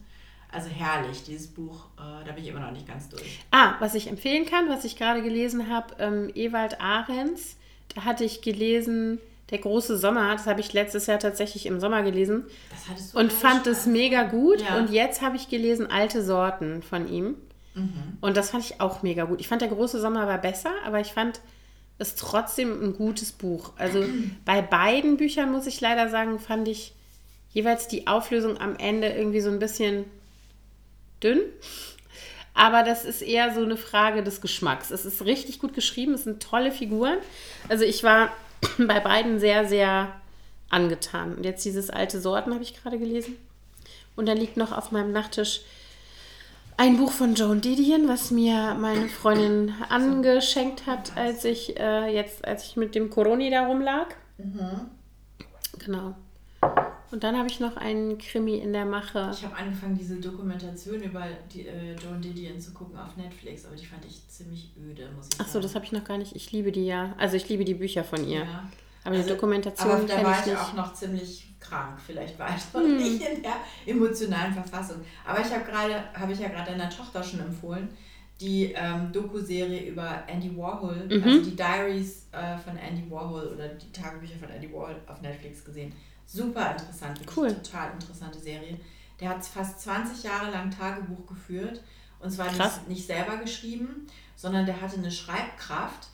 Also herrlich, dieses Buch, äh, da bin ich immer noch nicht ganz durch. Ah, was ich empfehlen kann, was ich gerade gelesen habe, ähm, Ewald Ahrens, da hatte ich gelesen, der große Sommer, das habe ich letztes Jahr tatsächlich im Sommer gelesen und fand es mega gut. Ja. Und jetzt habe ich gelesen Alte Sorten von ihm. Mhm. Und das fand ich auch mega gut. Ich fand der große Sommer war besser, aber ich fand es trotzdem ein gutes Buch. Also bei beiden Büchern muss ich leider sagen, fand ich jeweils die Auflösung am Ende irgendwie so ein bisschen dünn. Aber das ist eher so eine Frage des Geschmacks. Es ist richtig gut geschrieben, es sind tolle Figuren. Also ich war bei beiden sehr, sehr angetan. Und jetzt dieses alte Sorten habe ich gerade gelesen. Und dann liegt noch auf meinem Nachttisch ein Buch von Joan Didion, was mir meine Freundin angeschenkt hat, als ich äh, jetzt, als ich mit dem Coroni da rumlag. Mhm. Genau. Und dann habe ich noch einen Krimi in der Mache. Ich habe angefangen, diese Dokumentation über die, äh, Joan Didion zu gucken auf Netflix, aber die fand ich ziemlich öde, muss ich Ach so, das habe ich noch gar nicht. Ich liebe die ja. Also ich liebe die Bücher von ihr. Ja. Aber also, die Dokumentation aber da war ich, ich auch noch ziemlich krank. Vielleicht war ich noch hm. nicht in der emotionalen Verfassung. Aber ich habe gerade, habe ich ja gerade deiner Tochter schon empfohlen, die ähm, Doku-Serie über Andy Warhol, mhm. also die Diaries äh, von Andy Warhol oder die Tagebücher von Andy Warhol auf Netflix gesehen. Super interessant, cool. total interessante Serie. Der hat fast 20 Jahre lang Tagebuch geführt und zwar nicht, nicht selber geschrieben, sondern der hatte eine Schreibkraft,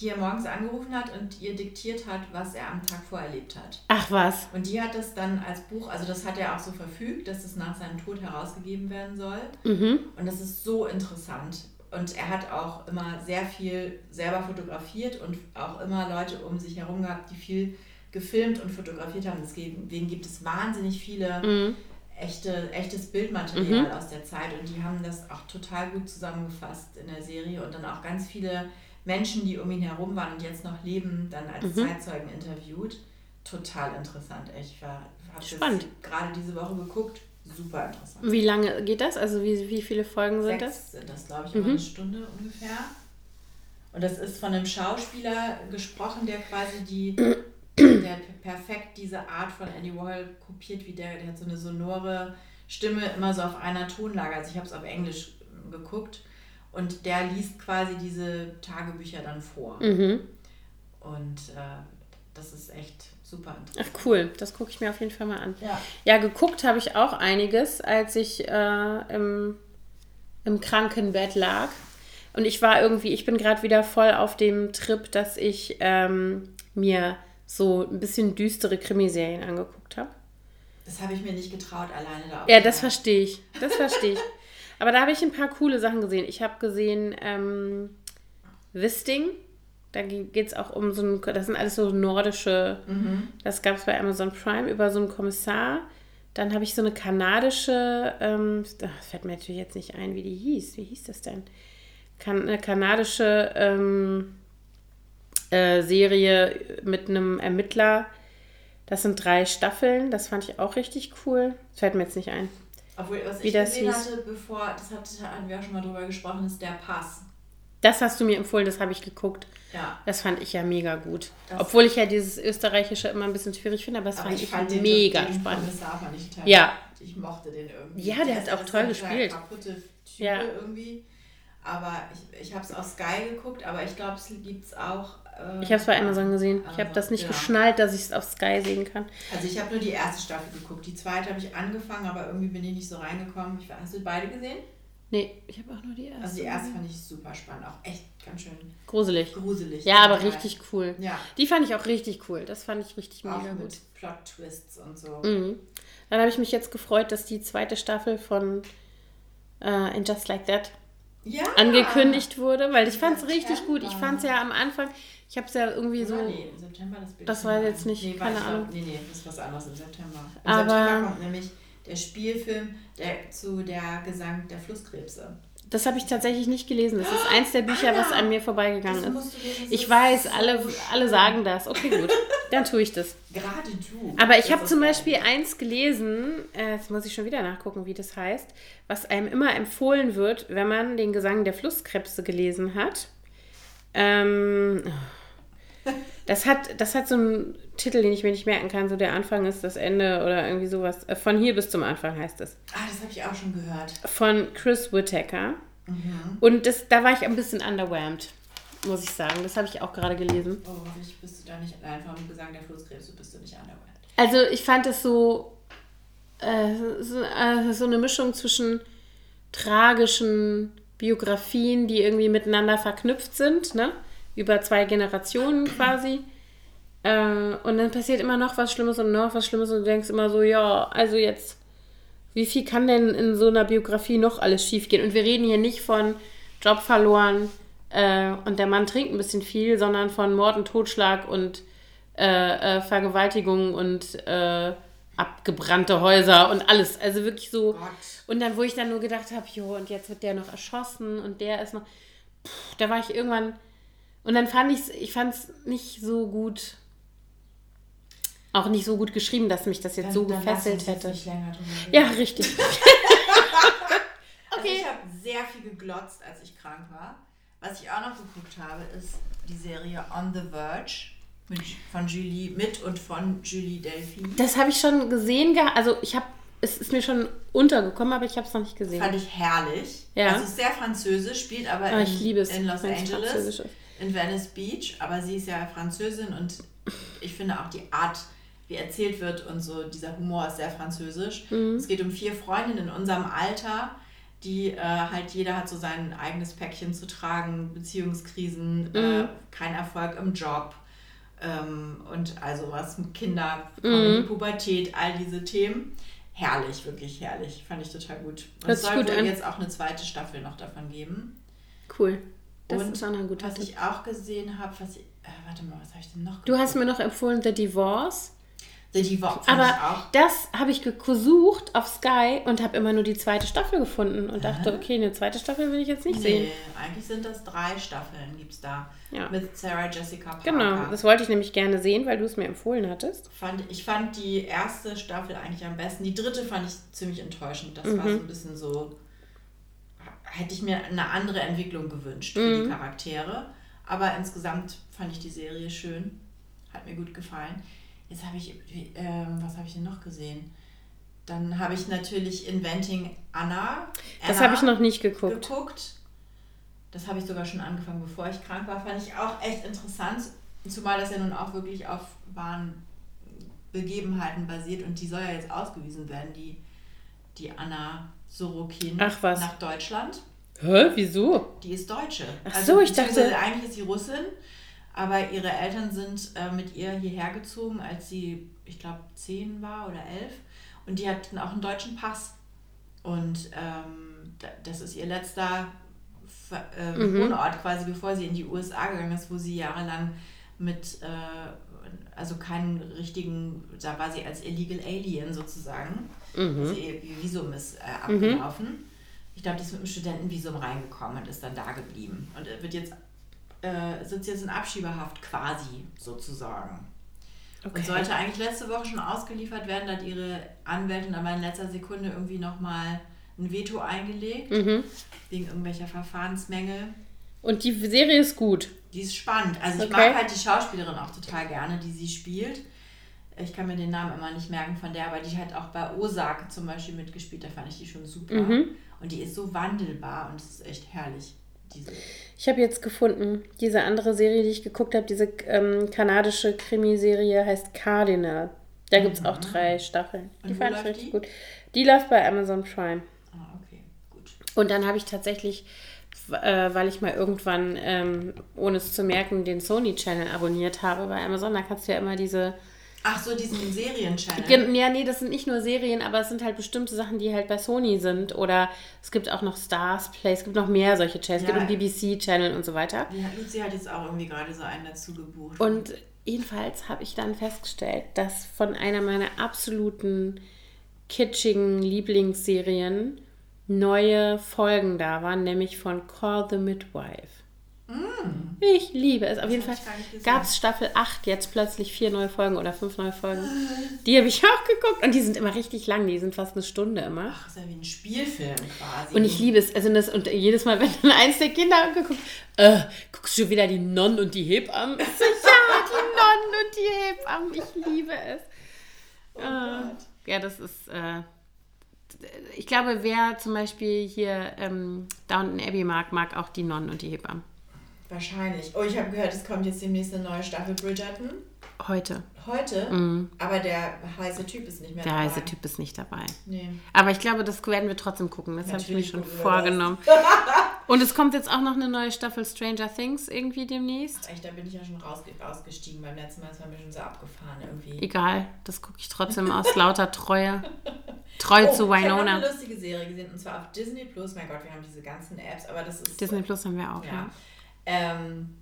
die er morgens angerufen hat und ihr diktiert hat, was er am Tag vorerlebt hat. Ach was. Und die hat das dann als Buch, also das hat er auch so verfügt, dass das nach seinem Tod herausgegeben werden soll. Mhm. Und das ist so interessant. Und er hat auch immer sehr viel selber fotografiert und auch immer Leute um sich herum gehabt, die viel gefilmt und fotografiert haben. Deswegen gibt es wahnsinnig viele mhm. echte, echtes Bildmaterial mhm. aus der Zeit und die haben das auch total gut zusammengefasst in der Serie und dann auch ganz viele Menschen, die um ihn herum waren und jetzt noch leben, dann als mhm. Zeitzeugen interviewt. Total interessant, echt. Ich habe das gerade diese Woche geguckt. super interessant. Wie lange geht das? Also wie, wie viele Folgen sind Sechs das? sind das, glaube ich, immer Mhm. eine Stunde ungefähr. Und das ist von einem Schauspieler gesprochen, der quasi die, der perfekt diese Art von Andy Warhol kopiert, wie der, der hat so eine sonore Stimme immer so auf einer Tonlage. Also ich habe es auf Englisch äh, geguckt und der liest quasi diese Tagebücher dann vor. Mhm. Und äh, das ist echt super interessant. Ach cool, das gucke ich mir auf jeden Fall mal an. Ja. Ja, geguckt habe ich auch einiges, als ich äh, im, im Krankenbett lag. Und ich war irgendwie, ich bin gerade wieder voll auf dem Trip, dass ich ähm, mir so ein bisschen düstere Krimiserien angeguckt habe. Das habe ich mir nicht getraut, alleine da Ja, das verstehe ich. Das verstehe ich. Aber da habe ich ein paar coole Sachen gesehen. Ich habe gesehen ähm, Wisting. Da geht es auch um so ein, das sind alles so nordische, das gab es bei Amazon Prime über so einen Kommissar. Dann habe ich so eine kanadische, ähm, das fällt mir natürlich jetzt nicht ein, wie die hieß. Wie hieß das denn? Kan eine kanadische ähm, äh, Serie mit einem Ermittler. Das sind drei Staffeln. Das fand ich auch richtig cool. Das fällt mir jetzt nicht ein. Obwohl, was Wie ich das gesehen hieß. hatte, bevor, das hat, hatten wir auch schon mal drüber gesprochen, ist der Pass. Das hast du mir empfohlen, das habe ich geguckt. Ja. Das fand ich ja mega gut. Das- Obwohl ich ja dieses Österreichische immer ein bisschen schwierig finde, aber das Aber fand ich ich, fand den, mega den spannend. Fand ich Ja. Ich mochte den irgendwie. Ja, der hat ist- auch toll gespielt. kaputte Typ Ja. irgendwie. Aber ich, ich habe es auf Sky geguckt, aber ich glaube, es gibt es auch. Äh, Ich habe es bei Amazon gesehen. Ich habe Amazon, das nicht genau. geschnallt, dass ich es auf Sky sehen kann. Also ich habe nur die erste Staffel geguckt. Die zweite habe ich angefangen, aber irgendwie bin ich nicht so reingekommen. Ich, hast du beide gesehen? Nee, ich habe auch nur die erste. Also die erste fand ich super spannend. Auch echt ganz schön Gruselig. gruselig. Ja, aber richtig cool. Ja, Die fand ich auch richtig cool. Das fand ich richtig auch mega mit gut. Plot-Twists und so. Mhm. Dann habe ich mich jetzt gefreut, dass die zweite Staffel von äh, In Just Like That Ja. angekündigt wurde, weil ich fand es richtig gut. Ich fand es ja am Anfang, ich habe es ja irgendwie so. Oder nee, im September das Bild. Das ich jetzt nicht, Nee, keine war- Ahnung. Nee, nee, das ist was anderes im September. Im Aber- September kommt nämlich der Spielfilm der, zu der Gesang der Flusskrebse. Das habe ich tatsächlich nicht gelesen. Das ist eins der Bücher, was an mir vorbeigegangen Das ist. musst du lesen, das Ich weiß, alle, alle sagen das. Okay, gut. Dann tue ich das. Gerade du. Aber ich habe zum geil. Beispiel eins gelesen, äh, jetzt muss ich schon wieder nachgucken, wie das heißt, was einem immer empfohlen wird, wenn man den Gesang der Flusskrebse gelesen hat. Ähm, das, hat das hat so einen Titel, den ich mir nicht merken kann. So der Anfang ist das Ende oder irgendwie sowas. Äh, Von hier bis zum Anfang heißt es. Ah, das habe ich auch schon gehört. Von Chris Whittaker. Mhm. Und das, da war ich ein bisschen underwhelmed, muss ich sagen. Das habe ich auch gerade gelesen. Oh, hoffentlich bist du da nicht allein vom Gesang der Flusskrebse, bist du nicht underwhelmed. Also ich fand es so, äh, so, äh, so eine Mischung zwischen tragischen Biografien, die irgendwie miteinander verknüpft sind, ne? Über zwei Generationen quasi. Äh, und dann passiert immer noch was Schlimmes und noch was Schlimmes und du denkst immer so, ja, also jetzt, wie viel kann denn in so einer Biografie noch alles schiefgehen? Und wir reden hier nicht von Job verloren äh, und der Mann trinkt ein bisschen viel, sondern von Mord und Totschlag und äh, äh, Vergewaltigung und äh, abgebrannte Häuser und alles. Also wirklich so. Gott. Und dann, wo ich dann nur gedacht habe, jo, und jetzt wird der noch erschossen und der ist noch. Puh, da war ich irgendwann. Und dann fand ich es, ich fand es nicht so gut. Auch nicht so gut geschrieben, dass mich das jetzt so Dann- lass gefesselt hätte. Ja, richtig. Also ich habe sehr viel geglotzt, als ich krank war. Was ich auch noch geguckt habe, ist die Serie On the Verge mit, von Julie, mit und von Julie Delphi. Das habe ich schon gesehen. Also ich habe, es ist mir schon untergekommen, aber ich habe es noch nicht gesehen. Fand ich herrlich. Ja. Also ist sehr französisch, spielt aber Ah, in, ich liebe es, in Los Angeles. In Venice Beach. Aber sie ist ja Französin und ich finde auch die Art, wie erzählt wird und so, dieser Humor ist sehr französisch. Mhm. Es geht um vier Freundinnen in unserem Alter, die äh, halt, jeder hat so sein eigenes Päckchen zu tragen, Beziehungskrisen, äh, Mhm. kein Erfolg im Job. Ähm, und also was mit Kinder, Mhm. Pubertät, all diese Themen. Herrlich, wirklich herrlich. Fand ich total gut. Und Hört es soll gut wohl an. jetzt auch eine zweite Staffel noch davon geben. Cool. Das und ist auch ein guter was Tipp. ich auch gesehen habe, was ich, äh, warte mal, was habe ich denn noch Du hast mir noch empfohlen The Divorce. Die Vogue Aber das habe ich gesucht auf Sky und habe immer nur die zweite Staffel gefunden und dachte, okay, eine zweite Staffel will ich jetzt nicht nee, sehen. eigentlich sind das drei Staffeln, gibt es da. Ja. Mit Sarah Jessica Parker. Genau, das wollte ich nämlich gerne sehen, weil du es mir empfohlen hattest. Fand, ich fand die erste Staffel eigentlich am besten. Die dritte fand ich ziemlich enttäuschend. Das mhm. war so ein bisschen so, hätte ich mir eine andere Entwicklung gewünscht für mhm. die Charaktere. Aber insgesamt fand ich die Serie schön. Hat mir gut gefallen. Jetzt habe ich, ähm, was habe ich denn noch gesehen? Dann habe ich natürlich Inventing Anna. Anna das habe ich noch nicht geguckt. geguckt. Das habe ich sogar schon angefangen, bevor ich krank war. Fand ich auch echt interessant. Zumal das ja nun auch wirklich auf wahren Begebenheiten basiert und die soll ja jetzt ausgewiesen werden, die, die Anna Sorokin Ach, was? nach Deutschland. Hä? Wieso? Die ist Deutsche. Ach also, so, ich dachte. Eigentlich ist sie Russin aber ihre Eltern sind äh, mit ihr hierher gezogen, als sie, ich glaube, zehn war oder elf. Und die hatten auch einen deutschen Pass. Und ähm, das ist ihr letzter äh, mhm. Wohnort quasi, bevor sie in die USA gegangen ist, wo sie jahrelang mit, äh, also keinen richtigen, da war sie als Illegal Alien sozusagen. Mhm. Also ihr Visum ist äh, abgelaufen. Mhm. Ich glaube, die ist mit einem Studentenvisum reingekommen und ist dann da geblieben. Und wird jetzt äh, sitzt jetzt in Abschiebehaft quasi sozusagen. Okay. Und sollte eigentlich letzte Woche schon ausgeliefert werden, da hat ihre Anwältin aber in letzter Sekunde irgendwie nochmal ein Veto eingelegt, mhm. wegen irgendwelcher Verfahrensmängel. Und die Serie ist gut. Die ist spannend. Also okay. ich mag halt die Schauspielerin auch total gerne, die sie spielt. Ich kann mir den Namen immer nicht merken von der, aber die hat auch bei Osaka zum Beispiel mitgespielt, da fand ich die schon super. Mhm. Und die ist so wandelbar und es ist echt herrlich. Diese ich habe jetzt gefunden, diese andere Serie, die ich geguckt habe, diese ähm, kanadische Krimiserie heißt Cardinal. Da gibt es auch mhm. drei Staffeln. Und die fand ich richtig die? gut. Die läuft bei Amazon Prime. Ah, okay, gut. Und dann habe ich tatsächlich, äh, weil ich mal irgendwann, ähm, ohne es zu merken, den Sony-Channel abonniert habe bei Amazon, da kannst du ja immer diese Ach so, diesen Serien-Channel. Ja, nee, das sind nicht nur Serien, aber es sind halt bestimmte Sachen, die halt bei Sony sind. Oder es gibt auch noch Stars Play, es gibt noch mehr solche Channels, ja, es gibt einen BBC-Channel und so weiter. Ja, Luzi hat jetzt auch irgendwie gerade so einen dazu gebucht. Und jedenfalls habe ich dann festgestellt, dass von einer meiner absoluten kitschigen Lieblingsserien neue Folgen da waren, nämlich von Call the Midwife. Mm. Ich liebe es. Auf das jeden Fall gab es Staffel 8 jetzt plötzlich vier neue Folgen oder fünf neue Folgen. Die habe ich auch geguckt und die sind immer richtig lang. Die sind fast eine Stunde immer. Ach, ist ja wie ein Spielfilm quasi. Und ich liebe es. Also das, und jedes Mal, wenn dann eins der Kinder angeguckt, äh, guckst du wieder die Nonnen und die Hebammen? ja, die Nonnen und die Hebammen. Ich liebe es. Oh äh, ja, das ist. Äh, ich glaube, wer zum Beispiel hier ähm, Downton Abbey mag, mag auch die Nonnen und die Hebammen. Wahrscheinlich. Oh, ich habe gehört, es kommt jetzt demnächst eine neue Staffel Bridgerton. Heute. Heute? Mhm. Aber der heiße Typ ist nicht mehr der dabei. Der heiße Typ ist nicht dabei. Nee. Aber ich glaube, das werden wir trotzdem gucken. Das habe ich mir schon vorgenommen. Und es kommt jetzt auch noch eine neue Staffel Stranger Things irgendwie demnächst. Ach, echt, da bin ich ja schon rausgestiegen. Beim letzten Mal ist man mir schon so abgefahren irgendwie. Egal, das gucke ich trotzdem aus lauter Treue. Treu oh, zu Winona. Ich habe eine lustige Serie gesehen und zwar auf Disney Plus. Mein Gott, wir haben diese ganzen Apps, aber das ist. Disney Plus haben wir auch, ja. ja. Ähm,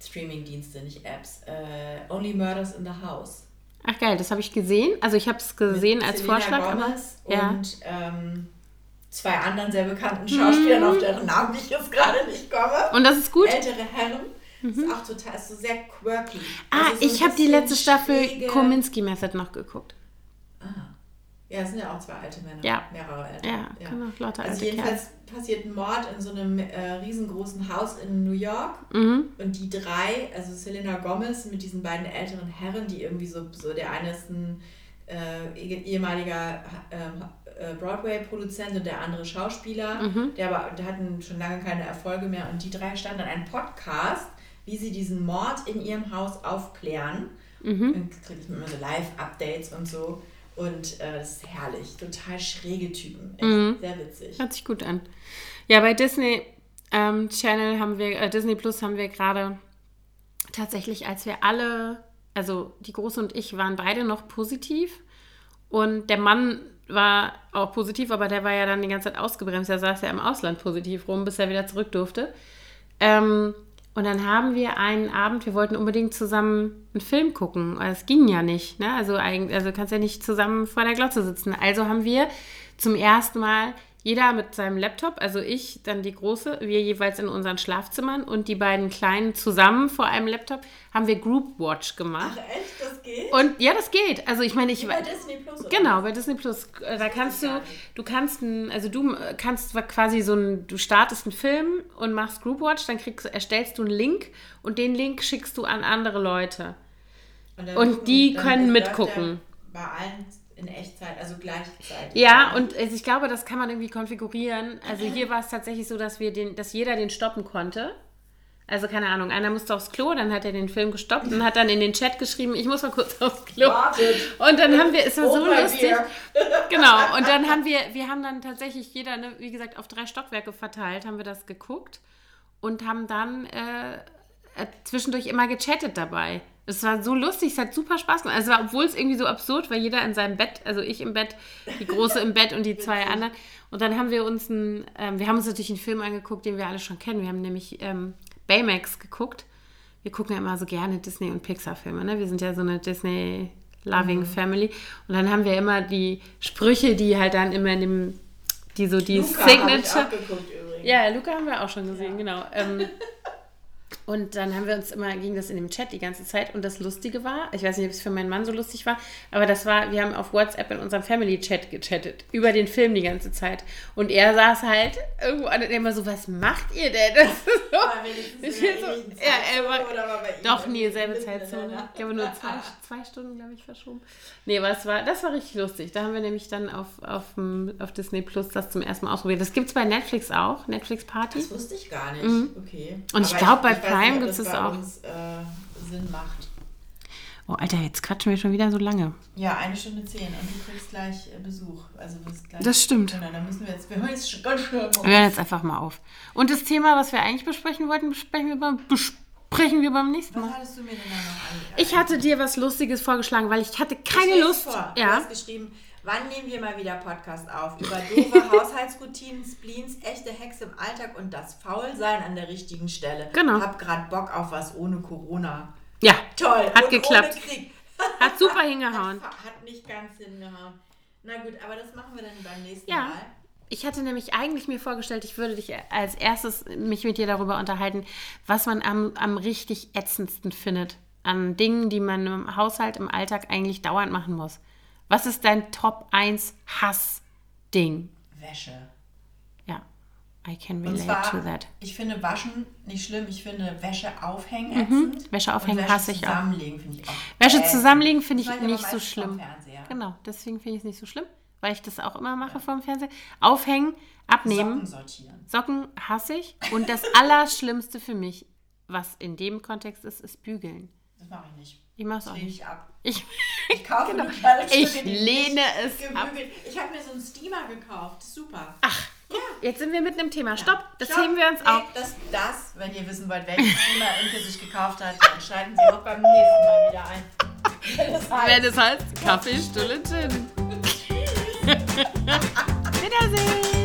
Streaming-Dienste, nicht Apps. Äh, Only Murders in the House. Ach geil, das habe ich gesehen. Also ich habe es gesehen Mit als Selena Vorschlag. Gomez aber, ja. Und ähm, zwei anderen sehr bekannten Schauspielern, mhm. auf deren Namen ich jetzt gerade nicht komme. Und das ist gut? Ältere Herren. Mhm. Ist auch total, ist so sehr quirky. Ah, also so ich habe die letzte Staffel Kominsky Method noch geguckt. Ja, es sind ja auch zwei alte Männer. Ja. Mehrere ältere. Ja, ja. Auch lauter also jedenfalls Kerl. passiert ein Mord in so einem äh, riesengroßen Haus in New York. Mhm. Und die drei, also Selena Gomez mit diesen beiden älteren Herren, die irgendwie so, so der eine ist ein äh, ehemaliger ähm, äh, Broadway-Produzent und der andere Schauspieler, mhm. der aber der hatten schon lange keine Erfolge mehr. Und die drei standen an einem Podcast, wie sie diesen Mord in ihrem Haus aufklären. Mhm. Dann kriege ich immer so Live-Updates und so. Und äh, das ist herrlich. Total schräge Typen. Echt mhm. Sehr witzig. Hört sich gut an. Ja, bei Disney ähm, Channel haben wir, äh, Disney Plus haben wir gerade tatsächlich, als wir alle, also die Große und ich waren beide noch positiv. Und der Mann war auch positiv, aber der war ja dann die ganze Zeit ausgebremst. Er saß ja im Ausland positiv rum, bis er wieder zurück durfte. Ähm, Und dann haben wir einen Abend, wir wollten unbedingt zusammen einen Film gucken. Es ging ja nicht. Ne? Also, also kannst ja nicht zusammen vor der Glotze sitzen. Also haben wir zum ersten Mal jeder mit seinem Laptop, also ich, dann die große, wir jeweils in unseren Schlafzimmern und die beiden kleinen zusammen vor einem Laptop, haben wir Group Watch gemacht. Ach echt, das geht? Und ja, das geht. Also ich meine, ich bei Disney Plus. Oder genau, bei Disney Plus. Äh, da kannst du, du kannst ein, also du kannst quasi so ein, du startest einen Film und machst Group Watch, dann kriegst, erstellst du einen Link und den Link schickst du an andere Leute. Und, und die können mitgucken. Bei allen in Echtzeit, also gleichzeitig. Ja, und also ich glaube, das kann man irgendwie konfigurieren. Also hier war es tatsächlich so, dass wir den, dass jeder den stoppen konnte. Also keine Ahnung, einer musste aufs Klo, dann hat er den Film gestoppt und hat dann in den Chat geschrieben, ich muss mal kurz aufs Klo. Wartet. Und dann haben wir, es war oh so lustig. Genau, und dann haben wir, wir haben dann tatsächlich jeder, ne, wie gesagt, auf drei Stockwerke verteilt, haben wir das geguckt und haben dann äh, äh zwischendurch immer gechattet dabei. Es war so lustig, es hat super Spaß gemacht. Also, obwohl es irgendwie so absurd war, jeder in seinem Bett, also ich im Bett, die Große im Bett und die zwei anderen. Und dann haben wir uns einen, ähm, wir haben uns natürlich einen Film angeguckt, den wir alle schon kennen. Wir haben nämlich ähm, Baymax geguckt. Wir gucken ja immer so gerne Disney- und Pixar-Filme. Ne? Wir sind ja so eine Disney-loving mhm. Family. Und dann haben wir immer die Sprüche, die halt dann immer in dem, die so die Luca Signature. Ja, Luca haben wir auch schon gesehen, ja. genau. Ähm, Und dann haben wir uns immer, ging das in dem Chat die ganze Zeit. Und das Lustige war, ich weiß nicht, ob es für meinen Mann so lustig war, aber das war, wir haben auf WhatsApp in unserem Family-Chat gechattet, über den Film die ganze Zeit. Und er saß halt irgendwo an und immer so, was macht ihr denn? Das ist so, ich so, ja, er war, doch, nie selbe Zeitzone. Ich glaube nur zwei, zwei Stunden, glaube ich, verschoben. Nee, aber es war, das war richtig lustig. Da haben wir nämlich dann auf, auf, auf Disney Plus das zum ersten Mal ausprobiert. Das gibt es bei Netflix auch, Netflix Party. Das wusste ich gar nicht. Mhm. Okay. Und ich glaube, bei Prime gibt es auch. Uns, äh, Sinn macht. Oh, Alter, jetzt quatschen wir schon wieder so lange. Ja, eine Stunde zehn und du kriegst gleich äh, Besuch. Also gleich das stimmt. Dann müssen wir jetzt, wir hören jetzt ganz schnell auf. Wir hören jetzt einfach mal auf. Und das Thema, was wir eigentlich besprechen wollten, besprechen wir beim, besprechen wir beim nächsten Mal. Was hattest du mir denn da noch an? Ich hatte dir was Lustiges vorgeschlagen, weil ich hatte keine ich Lust. Vor. Ja. Du hast geschrieben, Wann nehmen wir mal wieder Podcast auf? Über doofe Haushaltsroutinen, Spleens, echte Hexe im Alltag und das Faulsein an der richtigen Stelle. Genau. Hab grad Bock auf was ohne Corona. Ja. Toll. Hat und geklappt. Hat super hingehauen. Hat, hat, nicht ganz hingehauen. Na gut, aber das machen wir dann beim nächsten ja. Mal. Ich hatte nämlich eigentlich mir vorgestellt, ich würde dich als erstes mich mit dir darüber unterhalten, was man am, am richtig ätzendsten findet. An Dingen, die man im Haushalt, im Alltag eigentlich dauernd machen muss. Was ist dein Top 1 Hass-Ding? Wäsche. Ja, I can relate zwar, to that. Ich finde Waschen nicht schlimm, ich finde Wäsche aufhängen mhm. Wäsche aufhängen Wäsche hasse ich auch. Zusammenlegen finde ich auch. Wäsche zusammenlegen finde ich nicht so schlimm. Genau, deswegen finde ich es nicht so schlimm, weil ich das auch immer mache ja. vom Fernseher. Aufhängen, abnehmen. Socken sortieren. Socken hasse ich. Und das Allerschlimmste für mich, was in dem Kontext ist, ist bügeln. Das mache ich nicht. Ich mache es auch nicht. Ich ab. Ich, ich kaufe genau. Ich lehne es gebügelt. ab. Ich habe mir so einen Steamer gekauft. Super. Ach, ja. jetzt sind wir mit einem Thema. Stopp, das Stopp. heben wir uns nee, auf. Das, das, wenn ihr wissen wollt, welchen Steamer Inke sich gekauft hat, dann schalten Sie auch beim nächsten Mal wieder ein. Wenn es heißt, wenn es heißt Kaffee, Stulle, Gin. Wiedersehen.